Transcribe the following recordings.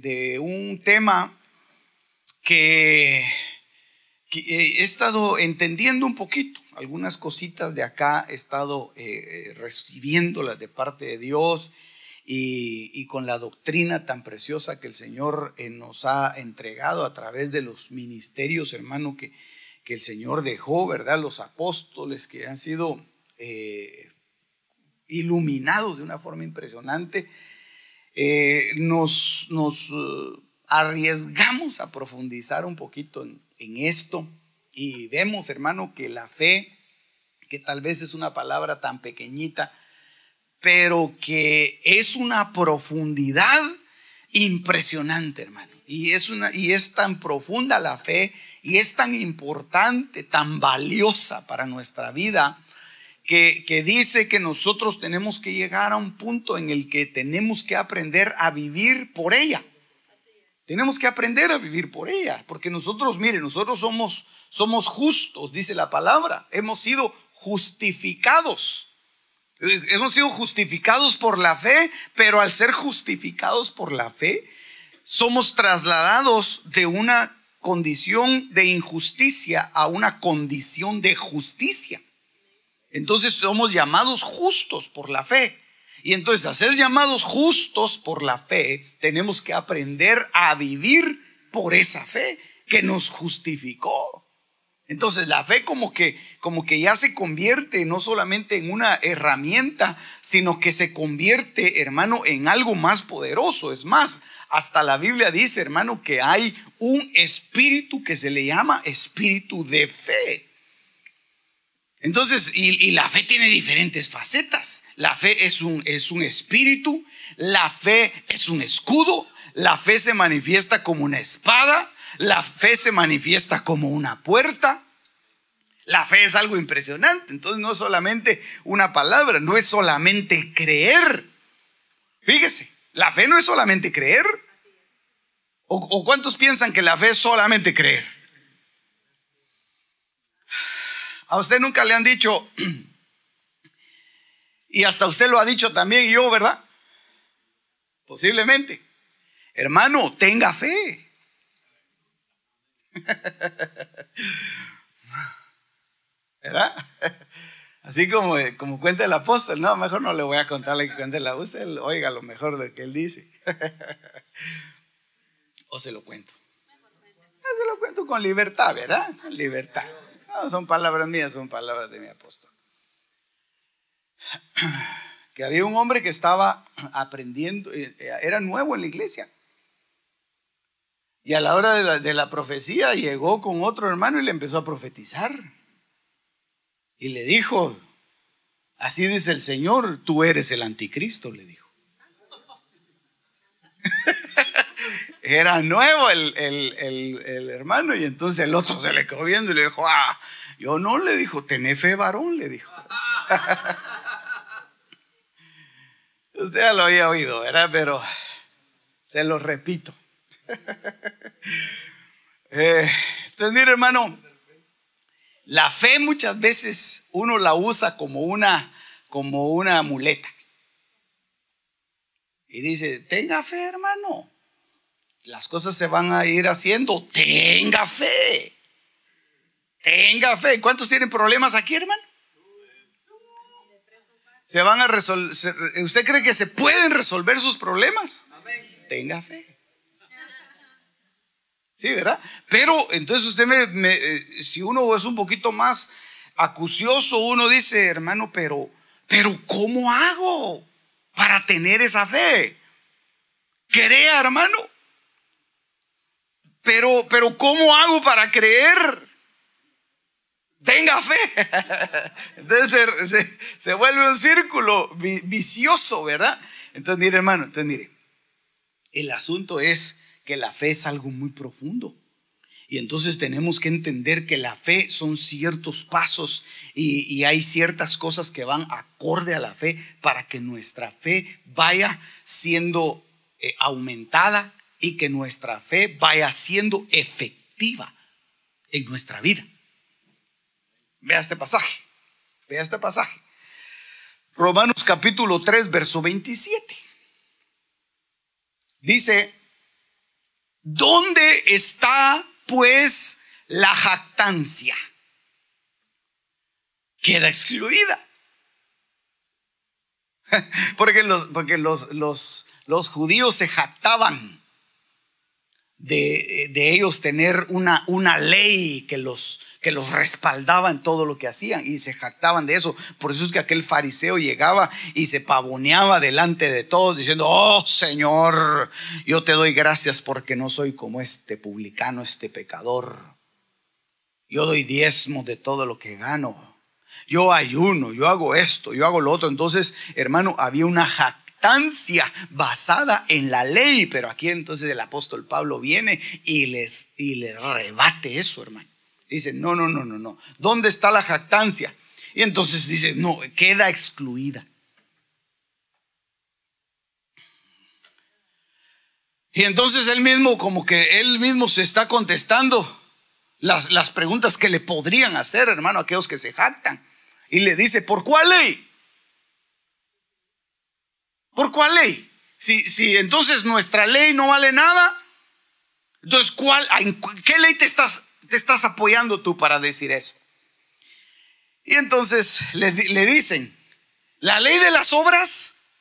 de un tema que, eh, he estado entendiendo un poquito. Algunas cositas de acá he estado eh, recibiéndolas de parte de Dios y, con la doctrina tan preciosa que el Señor eh, nos ha entregado a través de los ministerios, hermano, que, que el Señor dejó, ¿verdad? Los apóstoles que han sido iluminados de una forma impresionante eh, nos, eh, arriesgamos a profundizar un poquito en, en esto y vemos, hermano, que la fe, que tal vez es una palabra tan pequeñita, pero que es una profundidad impresionante, hermano. Y es, una, y es tan profunda la fe y es tan importante, tan valiosa para nuestra vida que, dice que nosotros tenemos que llegar a un punto en el que tenemos que aprender a vivir por ella. Tenemos que aprender a vivir por ella, porque nosotros, miren, nosotros somos, somos justos, dice la palabra, hemos sido justificados. Hemos sido justificados por la fe, pero al ser justificados por la fe, somos trasladados de una condición de injusticia a una condición de justicia. Entonces somos llamados justos por la fe. Y entonces a ser llamados justos por la fe, tenemos que aprender a vivir por esa fe que nos justificó. Entonces la fe como que como que ya se convierte no solamente en una herramienta, sino que se convierte, hermano, en algo más poderoso. Es más, hasta la Biblia dice, hermano, que hay un espíritu que se le llama espíritu de fe. Entonces, y, la fe tiene diferentes facetas. La fe es un, es un espíritu, la fe es un escudo, la fe se manifiesta como una espada, la fe se manifiesta como una puerta. La fe es algo impresionante. Entonces no es solamente una palabra, no es solamente creer. Fíjese, la fe no es solamente creer. o cuántos piensan que la fe es solamente creer? A usted nunca le han dicho, y hasta usted lo ha dicho también yo, ¿verdad? Posiblemente. Hermano, tenga fe. ¿Verdad? Así como, como cuenta el apóstol, no, mejor no le voy a contarle que cuente la usted, oiga lo mejor de que él dice. o se lo cuento. Se lo cuento con libertad, ¿verdad? Con libertad. No, son palabras mías, son palabras de mi apóstol. Que había un hombre que estaba aprendiendo, eh, era nuevo en la iglesia. Y a la hora de la, de la profecía llegó con otro hermano y le empezó a profetizar. Y le dijo, así dice el Señor, tú eres el anticristo, le dijo. era nuevo el, hermano y entonces el otro se le quedó viendo y le dijo, ah, yo no, le dijo, tené fe varón, le dijo. Usted ya lo había oído, ¿verdad? Pero se lo repito. eh, entonces, mire, hermano, la fe muchas veces uno la usa como una, como una. Y dice, tenga fe, hermano las cosas se van a ir haciendo. Tenga fe. Tenga fe. ¿Cuántos tienen problemas aquí, hermano? Se van a resolver. ¿Usted cree que se pueden resolver sus problemas? Tenga fe. Sí, ¿verdad? Pero entonces usted me, eh, si uno es un poquito más acucioso, uno dice, hermano, pero, pero ¿cómo hago para tener esa fe? Crea, hermano. Pero, pero ¿cómo hago para creer? Tenga fe. Entonces se, vuelve un círculo vicioso, ¿verdad? Entonces, mire, hermano, mire, el asunto es que la fe es algo muy profundo. Y entonces tenemos que entender que la fe son ciertos pasos y, hay ciertas cosas que van acorde a la fe para que nuestra fe vaya siendo eh, aumentada y que nuestra fe vaya siendo efectiva en nuestra vida. Vea este pasaje, vea este pasaje. Romanos capítulo 3, verso 27. Dice, ¿dónde está pues la jactancia? Queda excluida. Porque los, los judíos se jactaban de, de, ellos tener una, una ley que los, que los respaldaba en todo lo que hacían y se jactaban de eso. Por eso es que aquel fariseo llegaba y se pavoneaba delante de todos diciendo, oh Señor, yo te doy gracias porque no soy como este publicano, este pecador. Yo doy diezmo de todo lo que gano. Yo ayuno, yo hago esto, yo hago lo otro. Entonces, hermano, había una jactancia basada en la ley, pero aquí entonces el apóstol Pablo viene y les, y les rebate eso, hermano. Dice, no, no, no, no, no. ¿Dónde está la jactancia? Y entonces dice, no, queda excluida. Y entonces él mismo, como que él mismo se está contestando las, las preguntas que le podrían hacer, hermano, a aquellos que se jactan. Y le dice, ¿por cuál ley? ¿Por cuál ley? Si, si entonces nuestra ley no vale nada, entonces ¿cuál, ¿en qué ley te estás te estás apoyando tú para decir eso? Y entonces le, dicen, ¿la ley de las obras?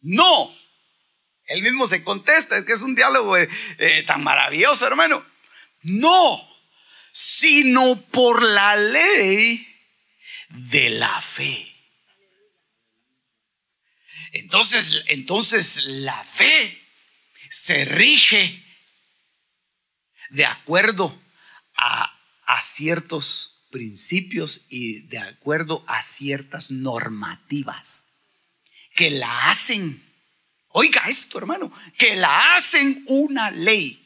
No. Él mismo se contesta, es que es un diálogo eh, eh, tan maravilloso, hermano. No, sino por la ley de la fe. Entonces, entonces la fe se rige de acuerdo a, ciertos principios y de acuerdo a ciertas normativas que la hacen, oiga esto hermano, que la hacen una ley.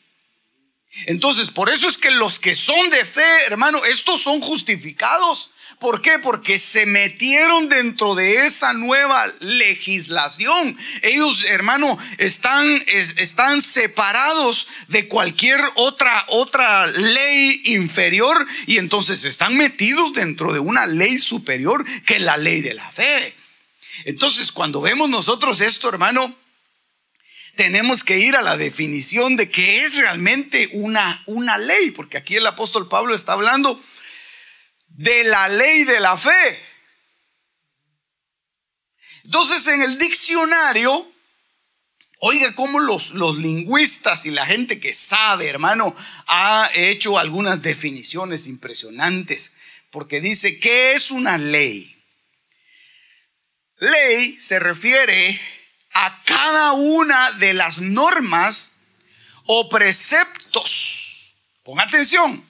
Entonces, por eso es que los que son de fe, hermano, estos son justificados ¿Por qué? Porque se metieron dentro de esa nueva legislación. Ellos, hermano, están, están separados de cualquier otra, otra ley inferior y entonces están metidos dentro de una ley superior que es la ley de la fe. Entonces, cuando vemos nosotros esto, hermano, tenemos que ir a la definición de qué es realmente una, una ley, porque aquí el apóstol Pablo está hablando de la ley de la fe. Entonces en el diccionario, oiga cómo los, los lingüistas y la gente que sabe, hermano, ha hecho algunas definiciones impresionantes, porque dice, ¿qué es una ley? Ley se refiere a cada una de las normas o preceptos. Ponga atención,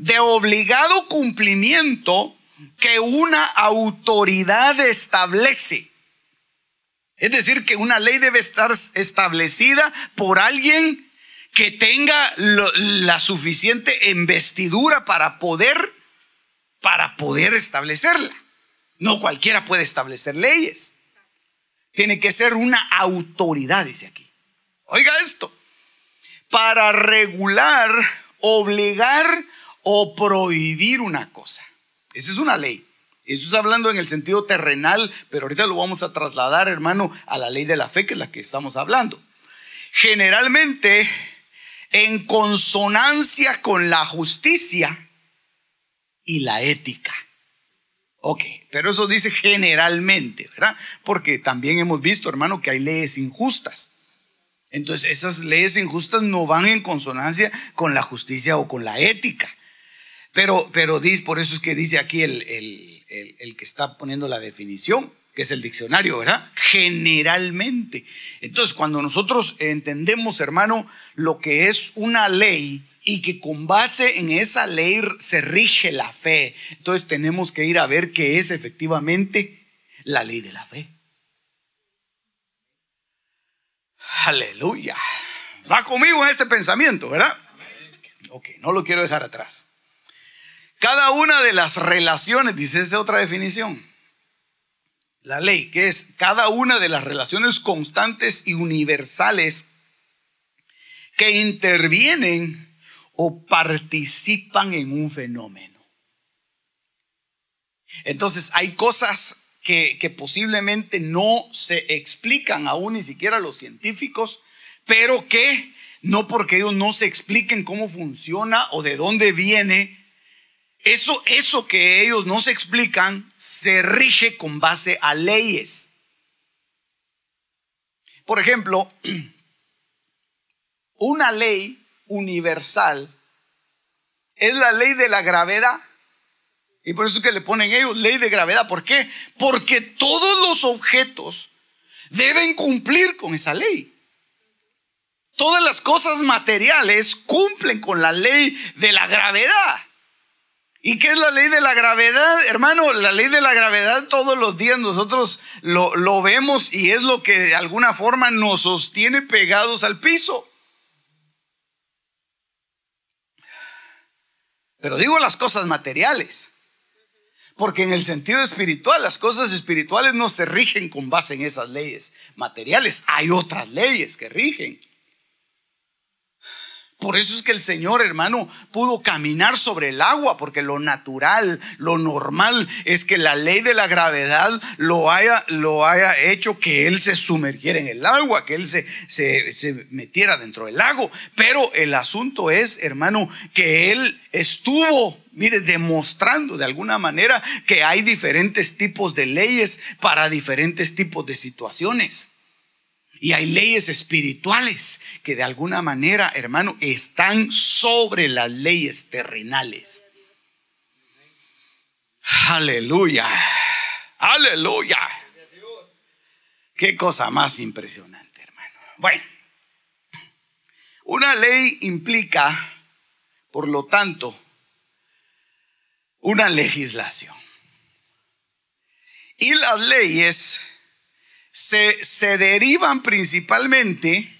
de obligado cumplimiento que una autoridad establece. Es decir, que una ley debe estar establecida por alguien que tenga la suficiente investidura para poder para poder establecerla. No cualquiera puede establecer leyes. Tiene que ser una autoridad, dice aquí. Oiga esto. Para regular, obligar o prohibir una cosa. Esa es una ley. Esto está hablando en el sentido terrenal, pero ahorita lo vamos a trasladar, hermano, a la ley de la fe, que es la que estamos hablando. Generalmente, en consonancia con la justicia y la ética. Ok, pero eso dice generalmente, ¿verdad? Porque también hemos visto, hermano, que hay leyes injustas. Entonces, esas leyes injustas no van en consonancia con la justicia o con la ética. Pero, pero por eso es que dice aquí el, el, el, que está poniendo la definición. que es el diccionario, ¿verdad? Generalmente. Entonces, cuando nosotros entendemos, hermano, lo que es una ley y que con base en esa ley se rige la fe, entonces tenemos que ir a ver qué es efectivamente la ley de la fe. Aleluya. Va conmigo en este pensamiento, ¿verdad? Ok, no lo quiero dejar atrás. Cada una de las relaciones, dice esta otra definición, la ley, que es cada una de las relaciones constantes y universales que intervienen o participan en un fenómeno. Entonces hay cosas que, que, posiblemente no se explican aún ni siquiera los científicos, pero que no porque ellos no se expliquen cómo funciona o de dónde viene, eso, eso que ellos no se explican se rige con base a leyes. Por ejemplo, una ley universal es la ley de la gravedad. Y por eso es que le ponen ellos ley de gravedad. ¿Por qué? Porque todos los objetos deben cumplir con esa ley. Todas las cosas materiales cumplen con la ley de la gravedad. ¿Y qué es la ley de la gravedad? Hermano, la ley de la gravedad todos los días nosotros lo, lo, vemos y es lo que de alguna forma nos sostiene pegados al piso. Pero digo las cosas materiales. Porque en el sentido espiritual, las cosas espirituales no se rigen con base en esas leyes materiales. Hay otras leyes que rigen. Por eso es que el Señor, hermano, pudo caminar sobre el agua, porque lo natural, lo normal es que la ley de la gravedad lo haya, lo haya hecho que Él se sumergiera en el agua, que Él se, se, se metiera dentro del lago. Pero el asunto es, hermano, que Él estuvo mire, demostrando de alguna manera que hay diferentes tipos de leyes para diferentes tipos de situaciones. Y hay leyes espirituales que de alguna manera, hermano, están sobre las leyes terrenales. Aleluya. Aleluya. Qué cosa más impresionante, hermano. Bueno, una ley implica, por lo tanto, una legislación. Y las leyes se, derivan principalmente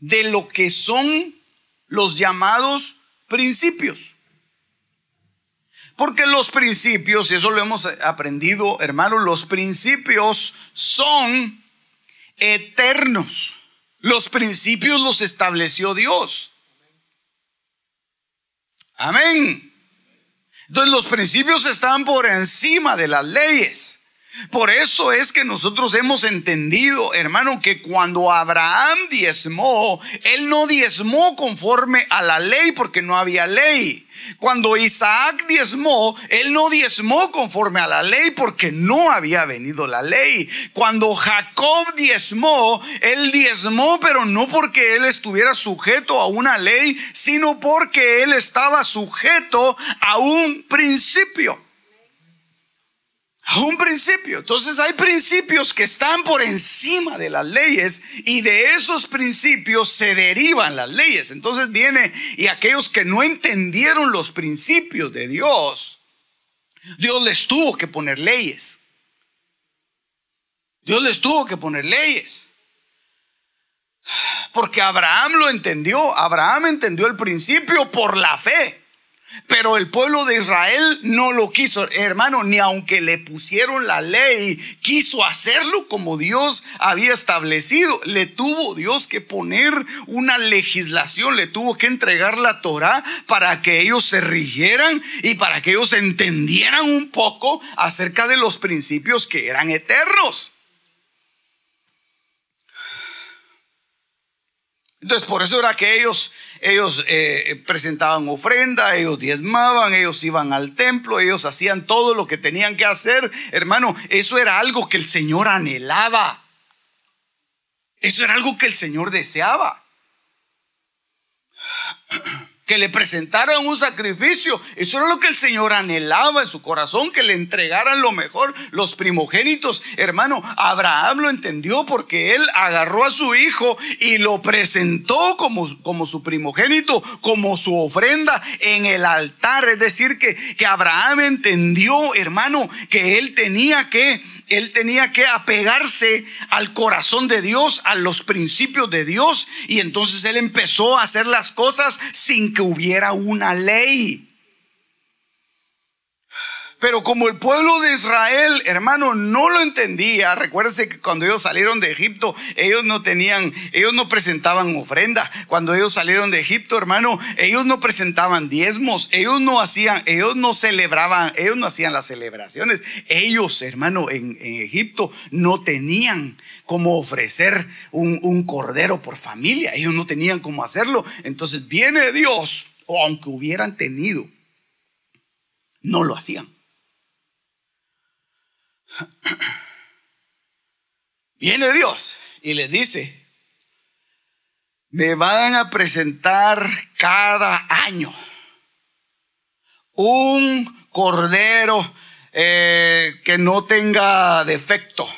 de lo que son los llamados principios. Porque los principios, y eso lo hemos aprendido, hermanos, los principios son eternos. Los principios los estableció Dios. Amén. Entonces los principios están por encima de las leyes. Por eso es que nosotros hemos entendido, hermano, que cuando Abraham diezmó, él no diezmó conforme a la ley porque no había ley. Cuando Isaac diezmó, él no diezmó conforme a la ley porque no había venido la ley. Cuando Jacob diezmó, él diezmó, pero no porque él estuviera sujeto a una ley, sino porque él estaba sujeto a un principio. Un principio. Entonces hay principios que están por encima de las leyes y de esos principios se derivan las leyes. Entonces viene y aquellos que no entendieron los principios de Dios, Dios les tuvo que poner leyes. Dios les tuvo que poner leyes. Porque Abraham lo entendió. Abraham entendió el principio por la fe. Pero el pueblo de Israel no lo quiso, hermano, ni aunque le pusieron la ley, quiso hacerlo como Dios había establecido. Le tuvo Dios que poner una legislación, le tuvo que entregar la Torah para que ellos se rigieran y para que ellos entendieran un poco acerca de los principios que eran eternos. Entonces, por eso era que ellos ellos eh, presentaban ofrenda, ellos diezmaban, ellos iban al templo, ellos hacían todo lo que tenían que hacer. Hermano, eso era algo que el Señor anhelaba. Eso era algo que el Señor deseaba. Que le presentaran un sacrificio. Eso era lo que el Señor anhelaba en su corazón, que le entregaran lo mejor, los primogénitos. Hermano, Abraham lo entendió porque él agarró a su hijo y lo presentó como, como su primogénito, como su ofrenda en el altar. Es decir, que, que Abraham entendió, hermano, que él tenía que él tenía que apegarse al corazón de Dios, a los principios de Dios. Y entonces él empezó a hacer las cosas sin que hubiera una ley. Pero como el pueblo de Israel, hermano, no lo entendía, recuérdese que cuando ellos salieron de Egipto, ellos no tenían, ellos no presentaban ofrenda. Cuando ellos salieron de Egipto, hermano, ellos no presentaban diezmos, ellos no hacían, ellos no celebraban, ellos no hacían las celebraciones. Ellos, hermano, en, Egipto no tenían cómo ofrecer un, un cordero por familia. Ellos no tenían cómo hacerlo. Entonces viene Dios, o aunque hubieran tenido, no lo hacían. Viene Dios y le dice, me van a presentar cada año un cordero eh, que no tenga defecto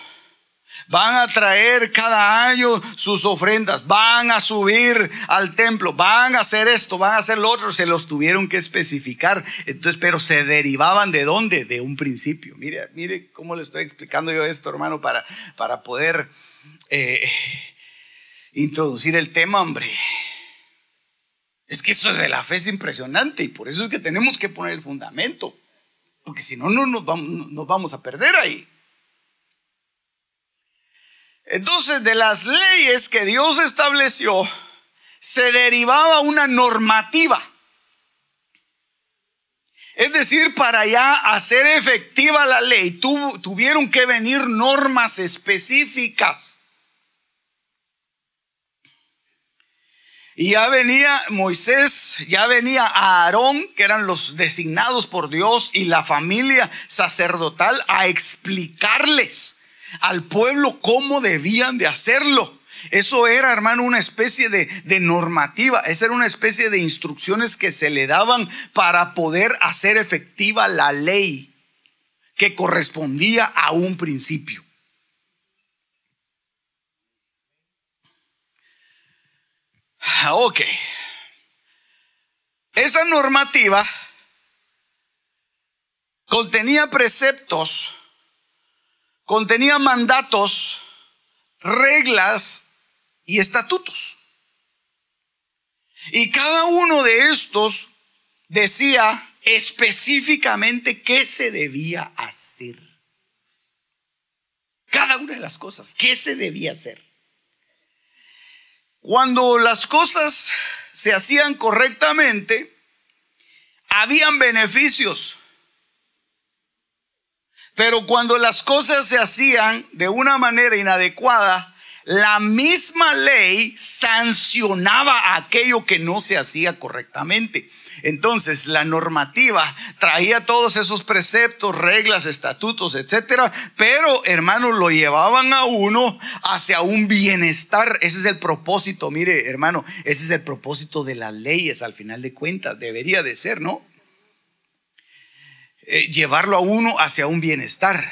Van a traer cada año sus ofrendas, van a subir al templo, van a hacer esto, van a hacer lo otro, se los tuvieron que especificar. Entonces, pero se derivaban de dónde? De un principio. Mire, mire cómo le estoy explicando yo esto, hermano, para, para poder eh, introducir el tema, hombre. Es que eso de la fe es impresionante y por eso es que tenemos que poner el fundamento, porque si no, no nos vamos, nos vamos a perder ahí. Entonces, de las leyes que Dios estableció, se derivaba una normativa. Es decir, para ya hacer efectiva la ley, tuvieron que venir normas específicas. Y ya venía Moisés, ya venía Aarón, que eran los designados por Dios, y la familia sacerdotal a explicarles al pueblo cómo debían de hacerlo. Eso era, hermano, una especie de, de, normativa, esa era una especie de instrucciones que se le daban para poder hacer efectiva la ley que correspondía a un principio. Ah, ok. Esa normativa contenía preceptos contenía mandatos, reglas y estatutos. Y cada uno de estos decía específicamente qué se debía hacer. Cada una de las cosas, qué se debía hacer. Cuando las cosas se hacían correctamente, habían beneficios. Pero cuando las cosas se hacían de una manera inadecuada, la misma ley sancionaba aquello que no se hacía correctamente. Entonces, la normativa traía todos esos preceptos, reglas, estatutos, etcétera, pero hermanos lo llevaban a uno hacia un bienestar. Ese es el propósito, mire, hermano, ese es el propósito de las leyes al final de cuentas, debería de ser, ¿no? Eh, llevarlo a uno hacia un bienestar.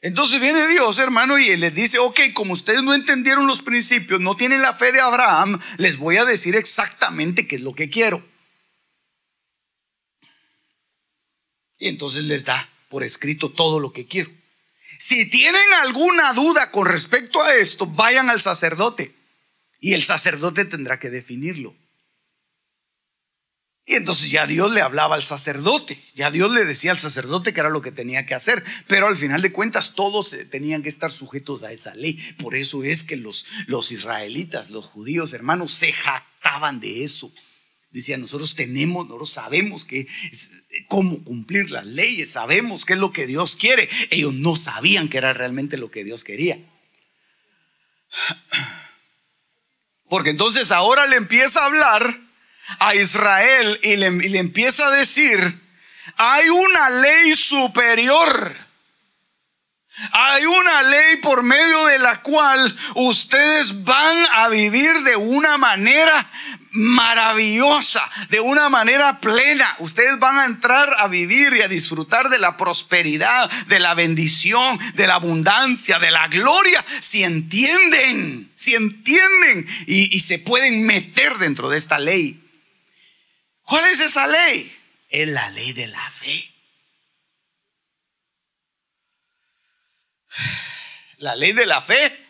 Entonces viene Dios, hermano, y les dice, ok, como ustedes no entendieron los principios, no tienen la fe de Abraham, les voy a decir exactamente qué es lo que quiero. Y entonces les da por escrito todo lo que quiero. Si tienen alguna duda con respecto a esto, vayan al sacerdote. Y el sacerdote tendrá que definirlo. Y entonces ya Dios le hablaba al sacerdote, ya Dios le decía al sacerdote que era lo que tenía que hacer, pero al final de cuentas todos tenían que estar sujetos a esa ley. Por eso es que los, los israelitas, los judíos hermanos, se jactaban de eso. Decían, nosotros tenemos, nosotros sabemos que, cómo cumplir las leyes, sabemos qué es lo que Dios quiere. Ellos no sabían que era realmente lo que Dios quería. Porque entonces ahora le empieza a hablar a Israel y le, empieza a decir, hay una ley superior. Hay una ley por medio de la cual ustedes van a vivir de una manera maravillosa, de una manera plena. Ustedes van a entrar a vivir y a disfrutar de la prosperidad, de la bendición, de la abundancia, de la gloria, si entienden, si entienden y, y se pueden meter dentro de esta ley. ¿Cuál es esa ley? Es la ley de la fe. la ley de la fe,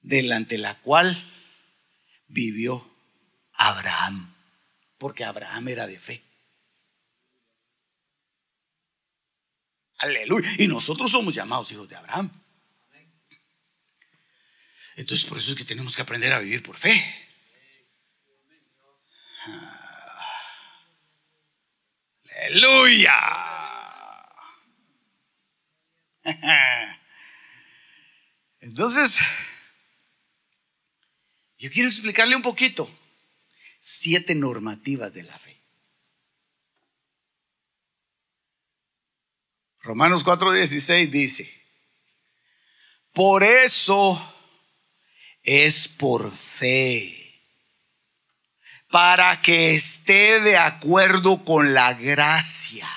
delante la cual vivió Abraham, porque Abraham era de fe. Aleluya. Y nosotros somos llamados hijos de Abraham. Entonces por eso es que tenemos que aprender a vivir por fe. Ah. Aleluya. Entonces, yo quiero explicarle un poquito siete normativas de la fe. Romanos 4:16 dice, por eso es por fe, para que esté de acuerdo con la gracia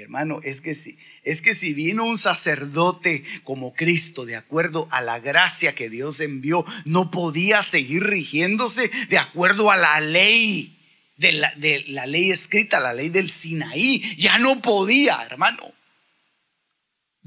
Hermano, es que si es que si vino un sacerdote como Cristo de acuerdo a la gracia que Dios envió, no podía seguir rigiéndose de acuerdo a la ley de la, de la ley escrita, la ley del Sinaí, ya no podía, hermano.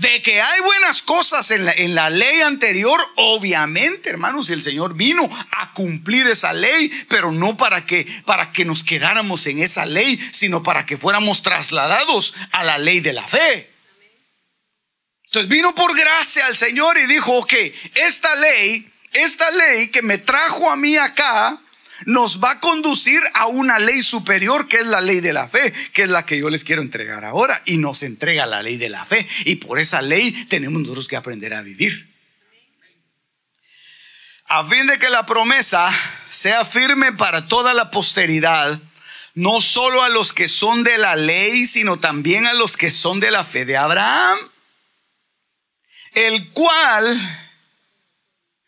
De que hay buenas cosas en la, en la, ley anterior, obviamente, hermanos, el Señor vino a cumplir esa ley, pero no para que, para que nos quedáramos en esa ley, sino para que fuéramos trasladados a la ley de la fe. Entonces vino por gracia al Señor y dijo, ok, esta ley, esta ley que me trajo a mí acá, nos va a conducir a una ley superior que es la ley de la fe, que es la que yo les quiero entregar ahora. Y nos entrega la ley de la fe. Y por esa ley tenemos nosotros que aprender a vivir. A fin de que la promesa sea firme para toda la posteridad, no solo a los que son de la ley, sino también a los que son de la fe de Abraham, el cual...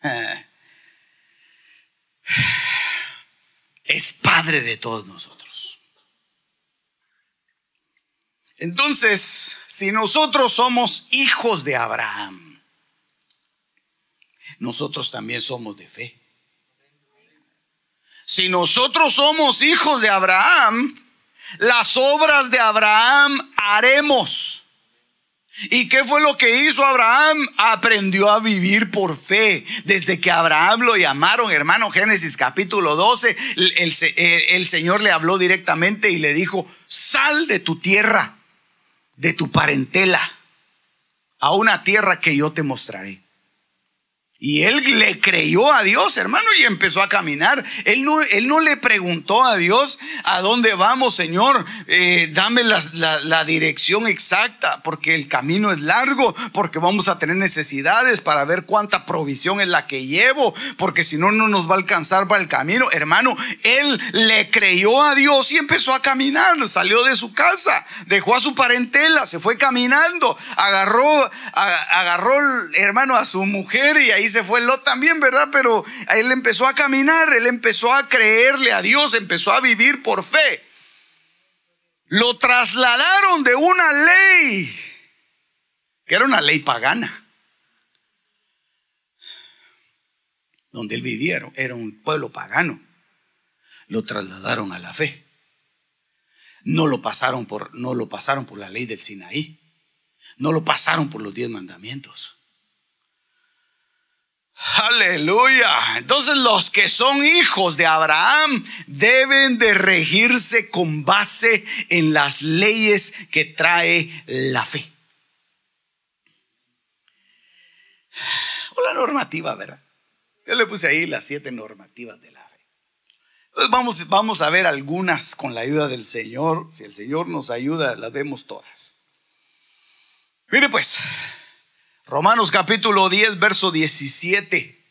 Eh, es Padre de todos nosotros. Entonces, si nosotros somos hijos de Abraham, nosotros también somos de fe. Si nosotros somos hijos de Abraham, las obras de Abraham haremos. ¿Y qué fue lo que hizo Abraham? Aprendió a vivir por fe. Desde que Abraham lo llamaron, hermano Génesis capítulo 12, el, el, Señor le habló directamente y le dijo, sal de tu tierra, de tu parentela, a una tierra que yo te mostraré. Y él le creyó a Dios, hermano, y empezó a caminar. Él no, él no le preguntó a Dios a dónde vamos, Señor. Eh, dame la, la, dirección exacta, porque el camino es largo, porque vamos a tener necesidades para ver cuánta provisión es la que llevo, porque si no, no nos va a alcanzar para el camino. Hermano, él le creyó a Dios y empezó a caminar. Salió de su casa, dejó a su parentela, se fue caminando, agarró, agarró, hermano, a su mujer y ahí se fue Lot también, ¿verdad? Pero él empezó a caminar, él empezó a creerle a Dios, empezó a vivir por fe. Lo trasladaron de una ley, que era una ley pagana, donde él vivieron, era un pueblo pagano. Lo trasladaron a la fe. No lo pasaron por, no lo pasaron por la ley del Sinaí. No lo pasaron por los diez mandamientos. Aleluya. Entonces los que son hijos de Abraham deben de regirse con base en las leyes que trae la fe. O la normativa, ¿verdad? Yo le puse ahí las siete normativas de la fe. Entonces vamos, vamos a ver algunas con la ayuda del Señor. Si el Señor nos ayuda, las vemos todas. Mire pues, Romanos capítulo 10, verso 17.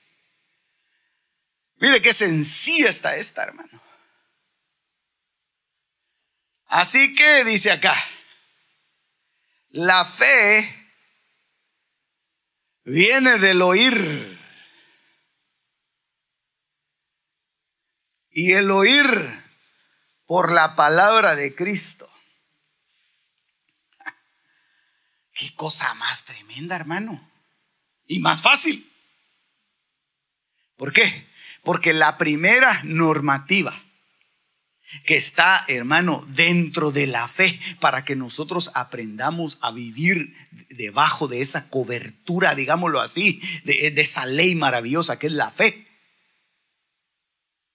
Mire qué sencilla está esta, hermano. Así que dice acá, La fe viene del oír. Y el oír por la palabra de Cristo. Qué cosa más tremenda, hermano. Y más fácil. ¿Por qué? Porque la primera normativa que está, hermano, dentro de la fe, para que nosotros aprendamos a vivir debajo de esa cobertura, digámoslo así, de, esa ley maravillosa que es la fe.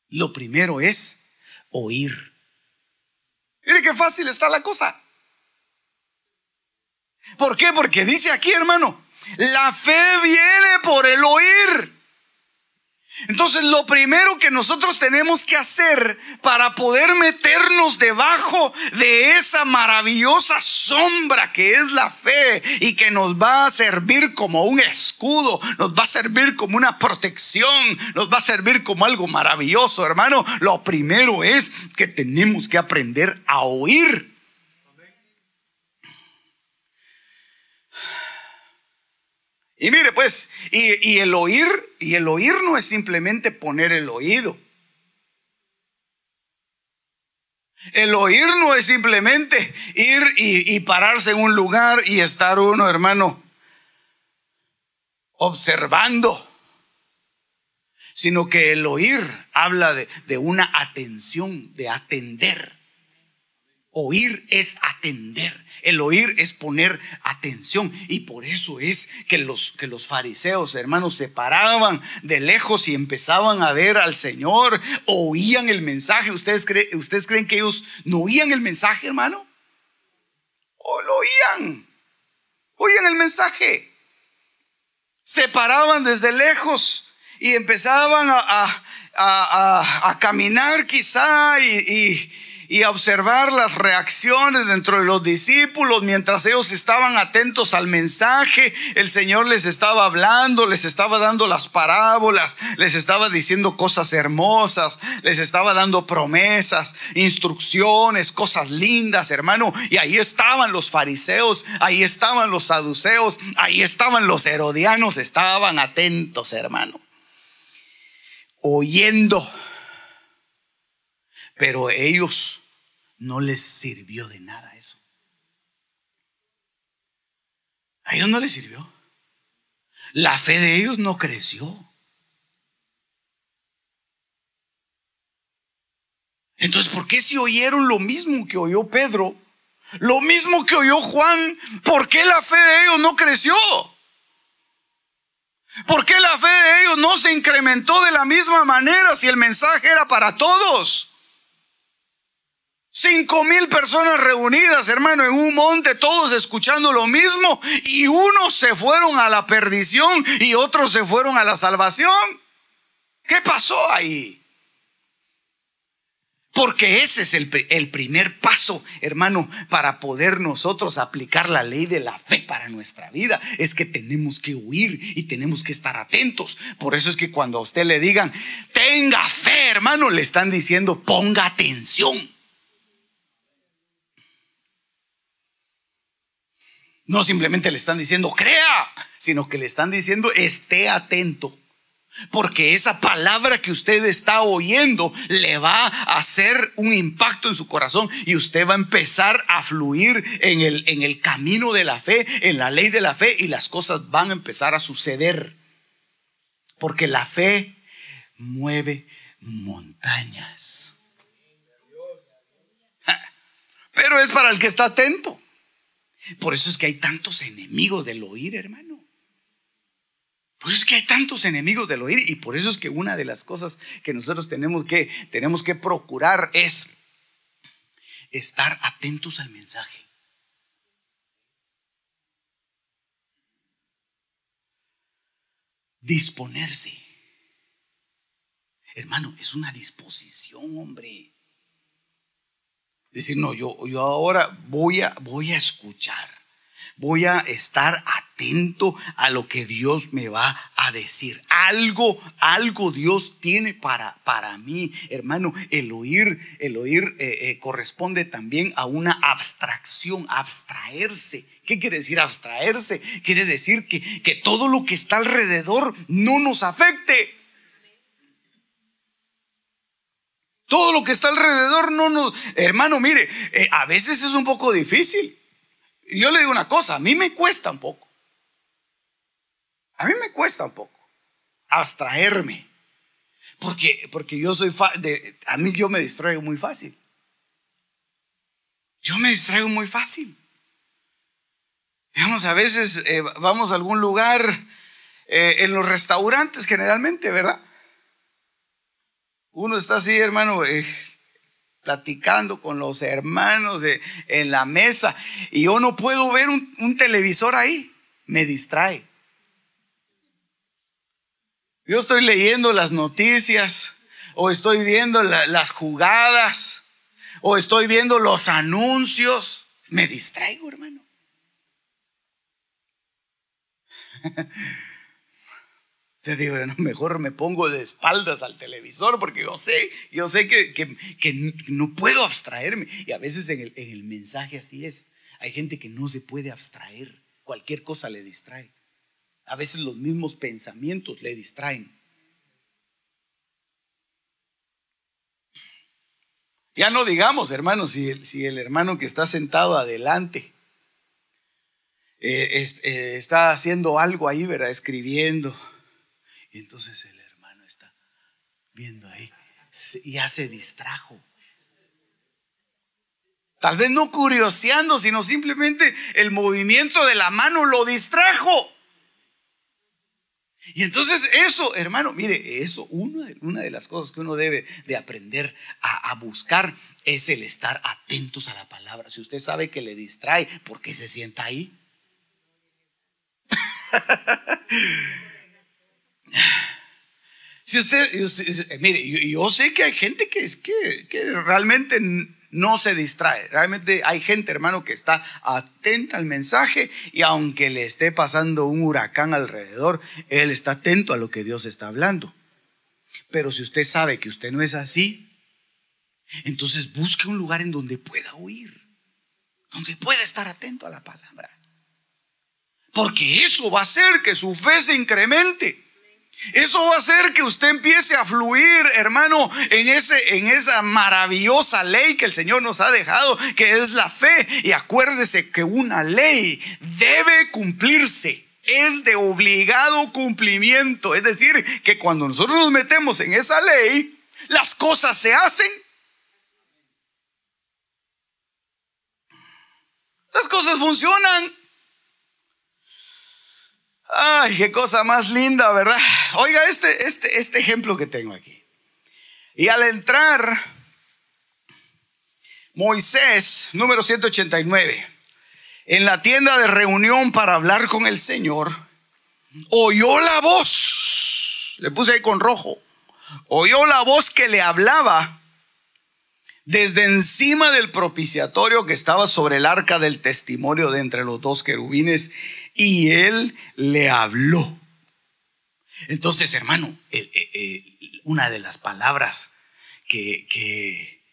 Lo primero es oír. Mire qué fácil está la cosa. ¿Por qué? Porque dice aquí, hermano, la fe viene por el oír. Entonces lo primero que nosotros tenemos que hacer para poder meternos debajo de esa maravillosa sombra que es la fe y que nos va a servir como un escudo, nos va a servir como una protección, nos va a servir como algo maravilloso, hermano, lo primero es que tenemos que aprender a oír. Y mire pues, y, el oír, y el oír no es simplemente poner el oído. El oír no es simplemente ir y, y, pararse en un lugar y estar uno, hermano, observando, sino que el oír habla de, de una atención, de atender. Oír es atender. El oír es poner atención. Y por eso es que los, que los fariseos, hermanos, se paraban de lejos y empezaban a ver al Señor, oían el mensaje. ¿Ustedes, creen, ¿Ustedes creen que ellos no oían el mensaje, hermano? ¿O lo oían? Oían el mensaje. Se paraban desde lejos y empezaban a, caminar quizá y observar las reacciones dentro de los discípulos mientras ellos estaban atentos al mensaje. El Señor les estaba hablando, les estaba dando las parábolas, les estaba diciendo cosas hermosas, les estaba dando promesas, instrucciones, cosas lindas, hermano. Y ahí estaban los fariseos, ahí estaban los saduceos, ahí estaban los herodianos, estaban atentos, hermano. Oyendo. Pero ellos no les sirvió de nada eso. A ellos no les sirvió. La fe de ellos no creció. Entonces, ¿por qué si oyeron lo mismo que oyó Pedro? Lo mismo que oyó Juan, ¿por qué la fe de ellos no creció? ¿Por qué la fe de ellos no se incrementó de la misma manera si el mensaje era para todos? Cinco mil personas reunidas, hermano, en un monte, todos escuchando lo mismo, y unos se fueron a la perdición y otros se fueron a la salvación. ¿Qué pasó ahí? Porque ese es el, el, primer paso, hermano, para poder nosotros aplicar la ley de la fe para nuestra vida. Es que tenemos que huir y tenemos que estar atentos. Por eso es que cuando a usted le digan, tenga fe, hermano, le están diciendo, ponga atención. No simplemente le están diciendo, crea, sino que le están diciendo, esté atento. Porque esa palabra que usted está oyendo le va a hacer un impacto en su corazón y usted va a empezar a fluir en el, en el camino de la fe, en la ley de la fe y las cosas van a empezar a suceder. Porque la fe mueve montañas. Pero es para el que está atento. Por eso es que hay tantos enemigos del oír, hermano. Por eso es que hay tantos enemigos del oír y por eso es que una de las cosas que nosotros tenemos que, tenemos que procurar es estar atentos al mensaje. Disponerse. Hermano, es una disposición, hombre. Decir, no, yo, yo ahora voy a, voy a escuchar. voy a estar atento a lo que Dios me va a decir. Algo, algo Dios tiene para, para mí, hermano. El oír, el oír eh, eh, corresponde también a una abstracción, abstraerse. ¿Qué quiere decir abstraerse? Quiere decir que, que todo lo que está alrededor no nos afecte. Todo lo que está alrededor no nos... Hermano, mire, eh, a veces es un poco difícil. Yo le digo una cosa, a mí me cuesta un poco. A mí me cuesta un poco abstraerme. Porque, porque yo soy, de, a mí yo me distraigo muy fácil. Yo me distraigo muy fácil. Digamos, a veces eh, vamos a algún lugar, eh, en los restaurantes generalmente, ¿verdad? Uno está así, hermano, eh, platicando con los hermanos en la mesa y yo no puedo ver un, televisor ahí, me distrae. Yo estoy leyendo las noticias o estoy viendo las jugadas o estoy viendo los anuncios, me distraigo, hermano. Digo, mejor me pongo de espaldas al televisor porque yo sé, yo sé que, no puedo abstraerme. Y a veces en el, en el mensaje así es. Hay gente que no se puede abstraer. Cualquier cosa le distrae. A veces los mismos pensamientos le distraen. Ya no digamos, hermano, si si el hermano que está sentado adelante eh, eh, está haciendo algo ahí, ¿verdad? Escribiendo y entonces el hermano está viendo ahí, ya se distrajo. Tal vez no curioseando, sino simplemente el movimiento de la mano lo distrajo. Y entonces eso, hermano, mire, eso, una de, una de las cosas que uno debe de aprender a, a, buscar es el estar atentos a la palabra. Si usted sabe que le distrae, ¿por qué se sienta ahí? Si usted, mire, yo, sé que hay gente que, es que realmente no se distrae. Realmente hay gente, hermano, que está atenta al mensaje y aunque le esté pasando un huracán alrededor, él está atento a lo que Dios está hablando. Pero si usted sabe que usted no es así, entonces busque un lugar en donde pueda oír, donde pueda estar atento a la palabra. Porque eso va a hacer que su fe se incremente. Eso va a hacer que usted empiece a fluir, hermano, en, ese, en esa maravillosa ley que el Señor nos ha dejado, que es la fe. Y acuérdese que una ley debe cumplirse. Es de obligado cumplimiento. Es decir, que cuando nosotros nos metemos en esa ley, las cosas se hacen. Las cosas funcionan. Ay, qué cosa más linda, ¿verdad? Oiga, este, este, este ejemplo que tengo aquí. Y al entrar, Moisés, número 189, en la tienda de reunión para hablar con el Señor, oyó la voz, le puse ahí con rojo, oyó la voz que le hablaba desde encima del propiciatorio que estaba sobre el arca del testimonio de entre los dos querubines y él le habló. Entonces, hermano, eh, eh, eh, una de las palabras que, que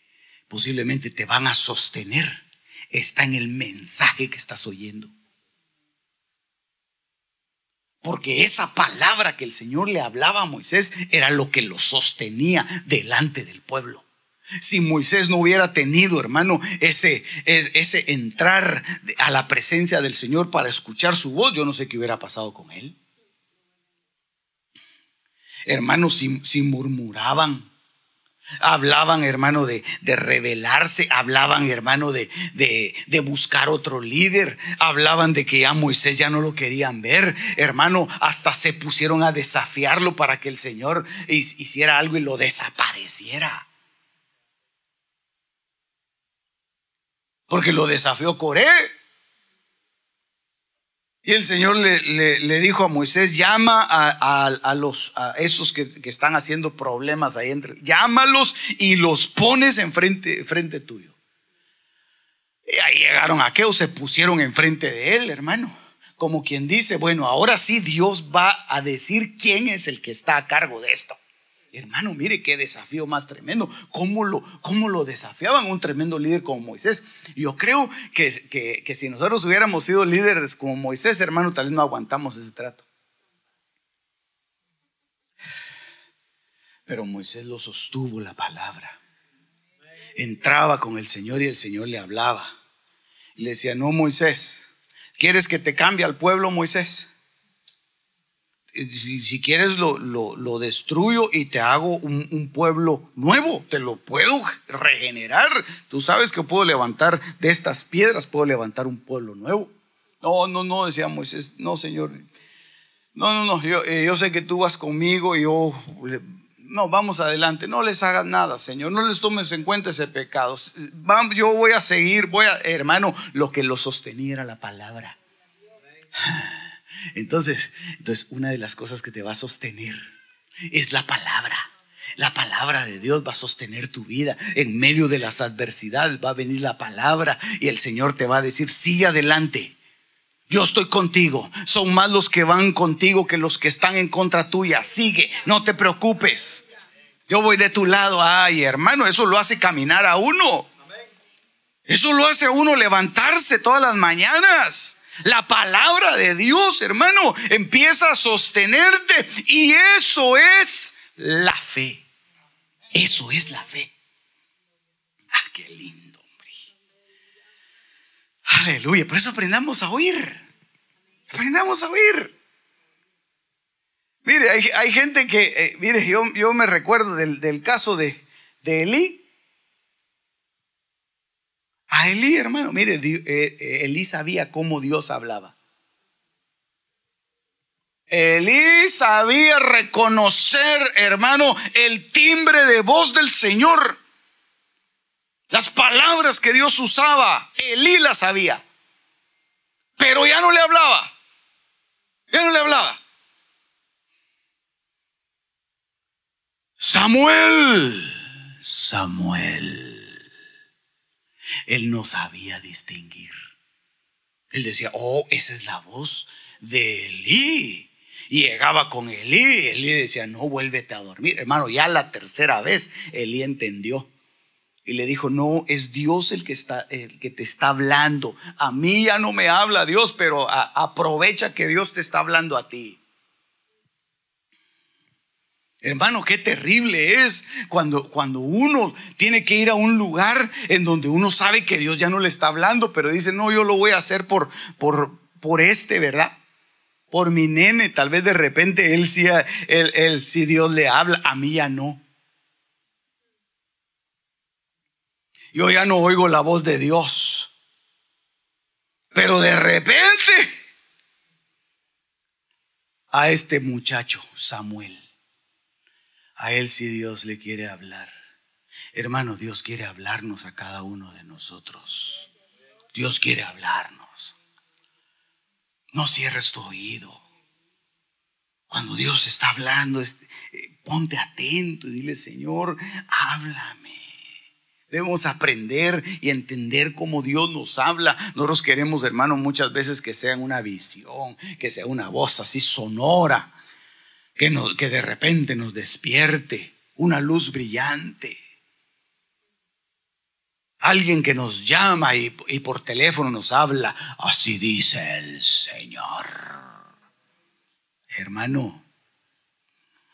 posiblemente te van a sostener está en el mensaje que estás oyendo. Porque esa palabra que el Señor le hablaba a Moisés era lo que lo sostenía delante del pueblo. Si Moisés no hubiera tenido, hermano, ese, ese entrar a la presencia del Señor para escuchar su voz, yo no sé qué hubiera pasado con él. Hermanos, si, murmuraban, hablaban, hermano, de, de rebelarse, hablaban, hermano, de, de, de, buscar otro líder, hablaban de que ya Moisés ya no lo querían ver, hermano, hasta se pusieron a desafiarlo para que el Señor hiciera algo y lo desapareciera. Porque lo desafió Coré. Y el Señor le, dijo a Moisés, llama a, los, a esos que, están haciendo problemas ahí entre, llámalos y los pones enfrente frente tuyo. Y ahí llegaron aquellos, se pusieron enfrente de él, hermano. Como quien dice, bueno, ahora sí Dios va a decir quién es el que está a cargo de esto. Hermano, mire qué desafío más tremendo. ¿Cómo lo, cómo lo desafiaban un tremendo líder como Moisés? Yo creo que, que si nosotros hubiéramos sido líderes como Moisés, hermano, tal vez no aguantamos ese trato. Pero Moisés lo sostuvo la palabra. Entraba con el Señor y el Señor le hablaba. Le decía, no, Moisés, ¿quieres que te cambie al pueblo, Moisés? Si, quieres lo, lo, destruyo y te hago un, un, pueblo nuevo, te lo puedo regenerar. Tú sabes que puedo levantar de estas piedras, puedo levantar un pueblo nuevo. No, no, no, decía Moisés, no, Señor. No, no, no, yo, eh, yo sé que tú vas conmigo y yo no, vamos adelante, no les hagas nada, Señor, no les tomes en cuenta ese pecado. Yo voy a seguir, voy a, hermano, lo que lo sostenía era la palabra. Entonces, entonces una de las cosas que te va a sostener es la palabra. La palabra de Dios va a sostener tu vida. En medio de las adversidades va a venir la palabra y el Señor te va a decir, sigue adelante. Yo estoy contigo. Son más los que van contigo que los que están en contra tuya. Sigue, no te preocupes. Yo voy de tu lado. Ay, hermano, eso lo hace caminar a uno. Eso lo hace a uno levantarse todas las mañanas. La palabra de Dios, hermano, empieza a sostenerte y eso es la fe. Eso es la fe. Ah, qué lindo. Aleluya. Por eso aprendamos a oír. Aprendamos a oír. Mire, hay, gente que, eh, mire, yo, me recuerdo del, caso de, de. A Elí, hermano, mire, eh, eh, Elí sabía cómo Dios hablaba. Elí sabía reconocer, hermano, el timbre de voz del Señor. Las palabras que Dios usaba, Elí las sabía. Pero ya no le hablaba. Ya no le hablaba. Samuel, Samuel. Él no sabía distinguir. Él decía, oh, esa es la voz de Elí. Y llegaba con Elí. Elí decía, no, vuélvete a dormir. Hermano, ya la tercera vez Elí entendió. Y le dijo, no, es Dios el que, está, el que te está hablando. A mí ya no me habla Dios, pero aprovecha que Dios te está hablando a ti. Hermano, qué terrible es cuando, cuando uno tiene que ir a un lugar en donde uno sabe que Dios ya no le está hablando, pero dice, no, yo lo voy a hacer por, por, por este, ¿verdad? Por mi nene, tal vez de repente él sí, él, él, si Dios le habla, a mí ya no. yo ya no oigo la voz de Dios. Pero de repente a este muchacho, Samuel, a él sí Dios le quiere hablar. Hermano, Dios quiere hablarnos a cada uno de nosotros. Dios quiere hablarnos. No cierres tu oído. Cuando Dios está hablando, eh, ponte atento y dile, Señor, háblame. Debemos aprender y entender cómo Dios nos habla. Nosotros queremos, hermano, muchas veces que sea una visión, que sea una voz así sonora, que, de repente nos despierte, una luz brillante. Alguien que nos llama y, y por teléfono nos habla, así dice el Señor. Hermano,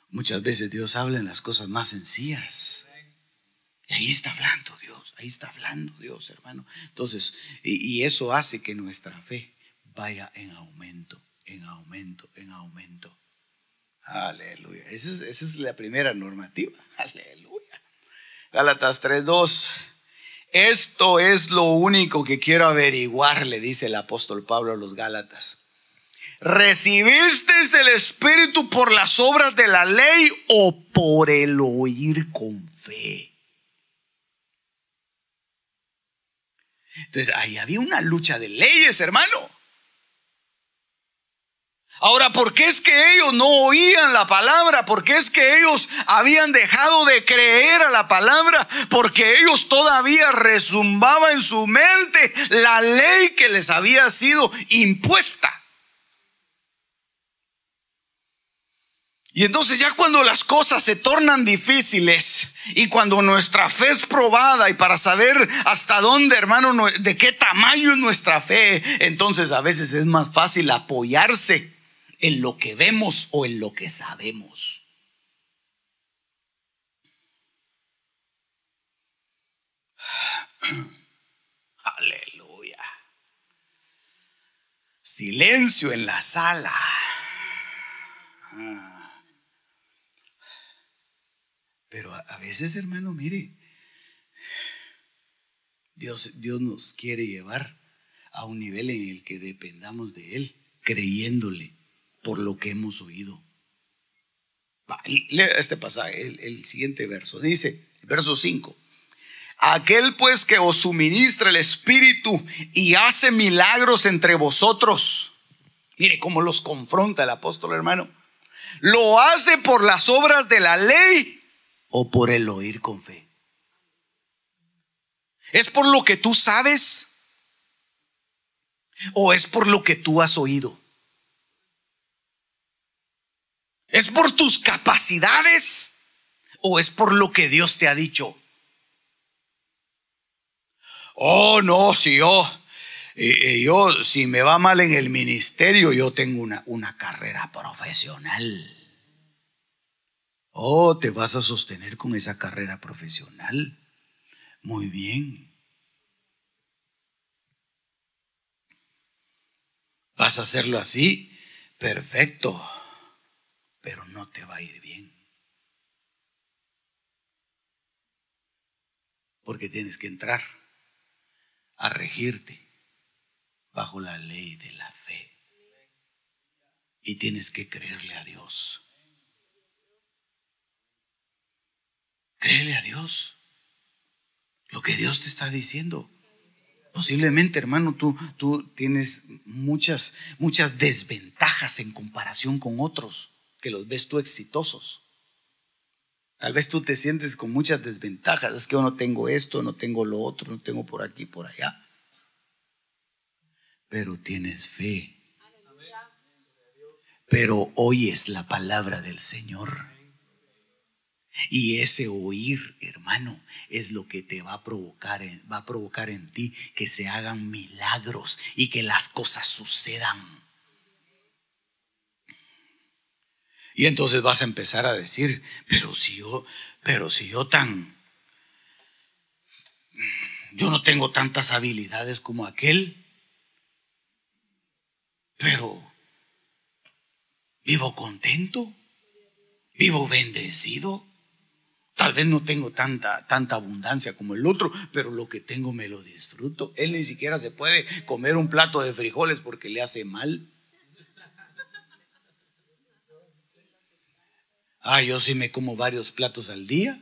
muchas veces Dios habla en las cosas más sencillas. Y ahí está hablando Dios, ahí está hablando Dios, hermano. Entonces, y, eso hace que nuestra fe vaya en aumento, en aumento, en aumento. Aleluya. Esa es, la primera normativa. Aleluya. Gálatas 3.2. Esto es lo único que quiero averiguar, le dice el apóstol Pablo a los Gálatas. ¿Recibisteis el Espíritu por las obras de la ley o por el oír con fe? Entonces ahí había una lucha de leyes, hermano. Ahora, ¿por qué es que ellos no oían la palabra? ¿Por qué es que ellos habían dejado de creer a la palabra? Porque ellos todavía resumbaba en su mente la ley que les había sido impuesta. Y entonces ya cuando las cosas se tornan difíciles y cuando nuestra fe es probada y para saber hasta dónde, hermano, de qué tamaño es nuestra fe, entonces a veces es más fácil apoyarse en lo que vemos o en lo que sabemos. Aleluya. Silencio en la sala. Ah. Pero a, veces, hermano, mire, Dios, Dios nos quiere llevar a un nivel en el que dependamos de Él, creyéndole por lo que hemos oído. lea este pasaje, el, siguiente verso. Dice, verso 5. Aquel pues que os suministra el Espíritu y hace milagros entre vosotros. Mire cómo los confronta el apóstol hermano. Lo hace por las obras de la ley o por el oír con fe? ¿Es por lo que tú sabes o es por lo que tú has oído? ¿Es por tus capacidades o es por lo que Dios te ha dicho? Oh, no, si yo, eh, eh, yo, si me va mal en el ministerio, yo tengo una, una carrera profesional. Oh, te vas a sostener con esa carrera profesional. Muy bien. ¿Vas a hacerlo así? Perfecto. Pero no te va a ir bien. Porque tienes que entrar a regirte bajo la ley de la fe. Y tienes que creerle a Dios. Créele a Dios. Lo que Dios te está diciendo. Posiblemente, hermano, tú, tú tienes muchas, muchas desventajas en comparación con otros que los ves tú exitosos. Tal vez tú te sientes con muchas desventajas. Es que yo no tengo esto, no tengo lo otro, no tengo por aquí, por allá. Pero tienes fe. Pero oyes la palabra del Señor. Y ese oír, hermano, es lo que te va a provocar, va a provocar en ti que se hagan milagros y que las cosas sucedan. Y entonces vas a empezar a decir, pero si yo, pero si yo tan, yo no tengo tantas habilidades como aquel, pero vivo contento, vivo bendecido. Tal vez no tengo tanta, tanta abundancia como el otro, pero lo que tengo me lo disfruto. Él ni siquiera se puede comer un plato de frijoles porque le hace mal. Ah, yo sí me como varios platos al día.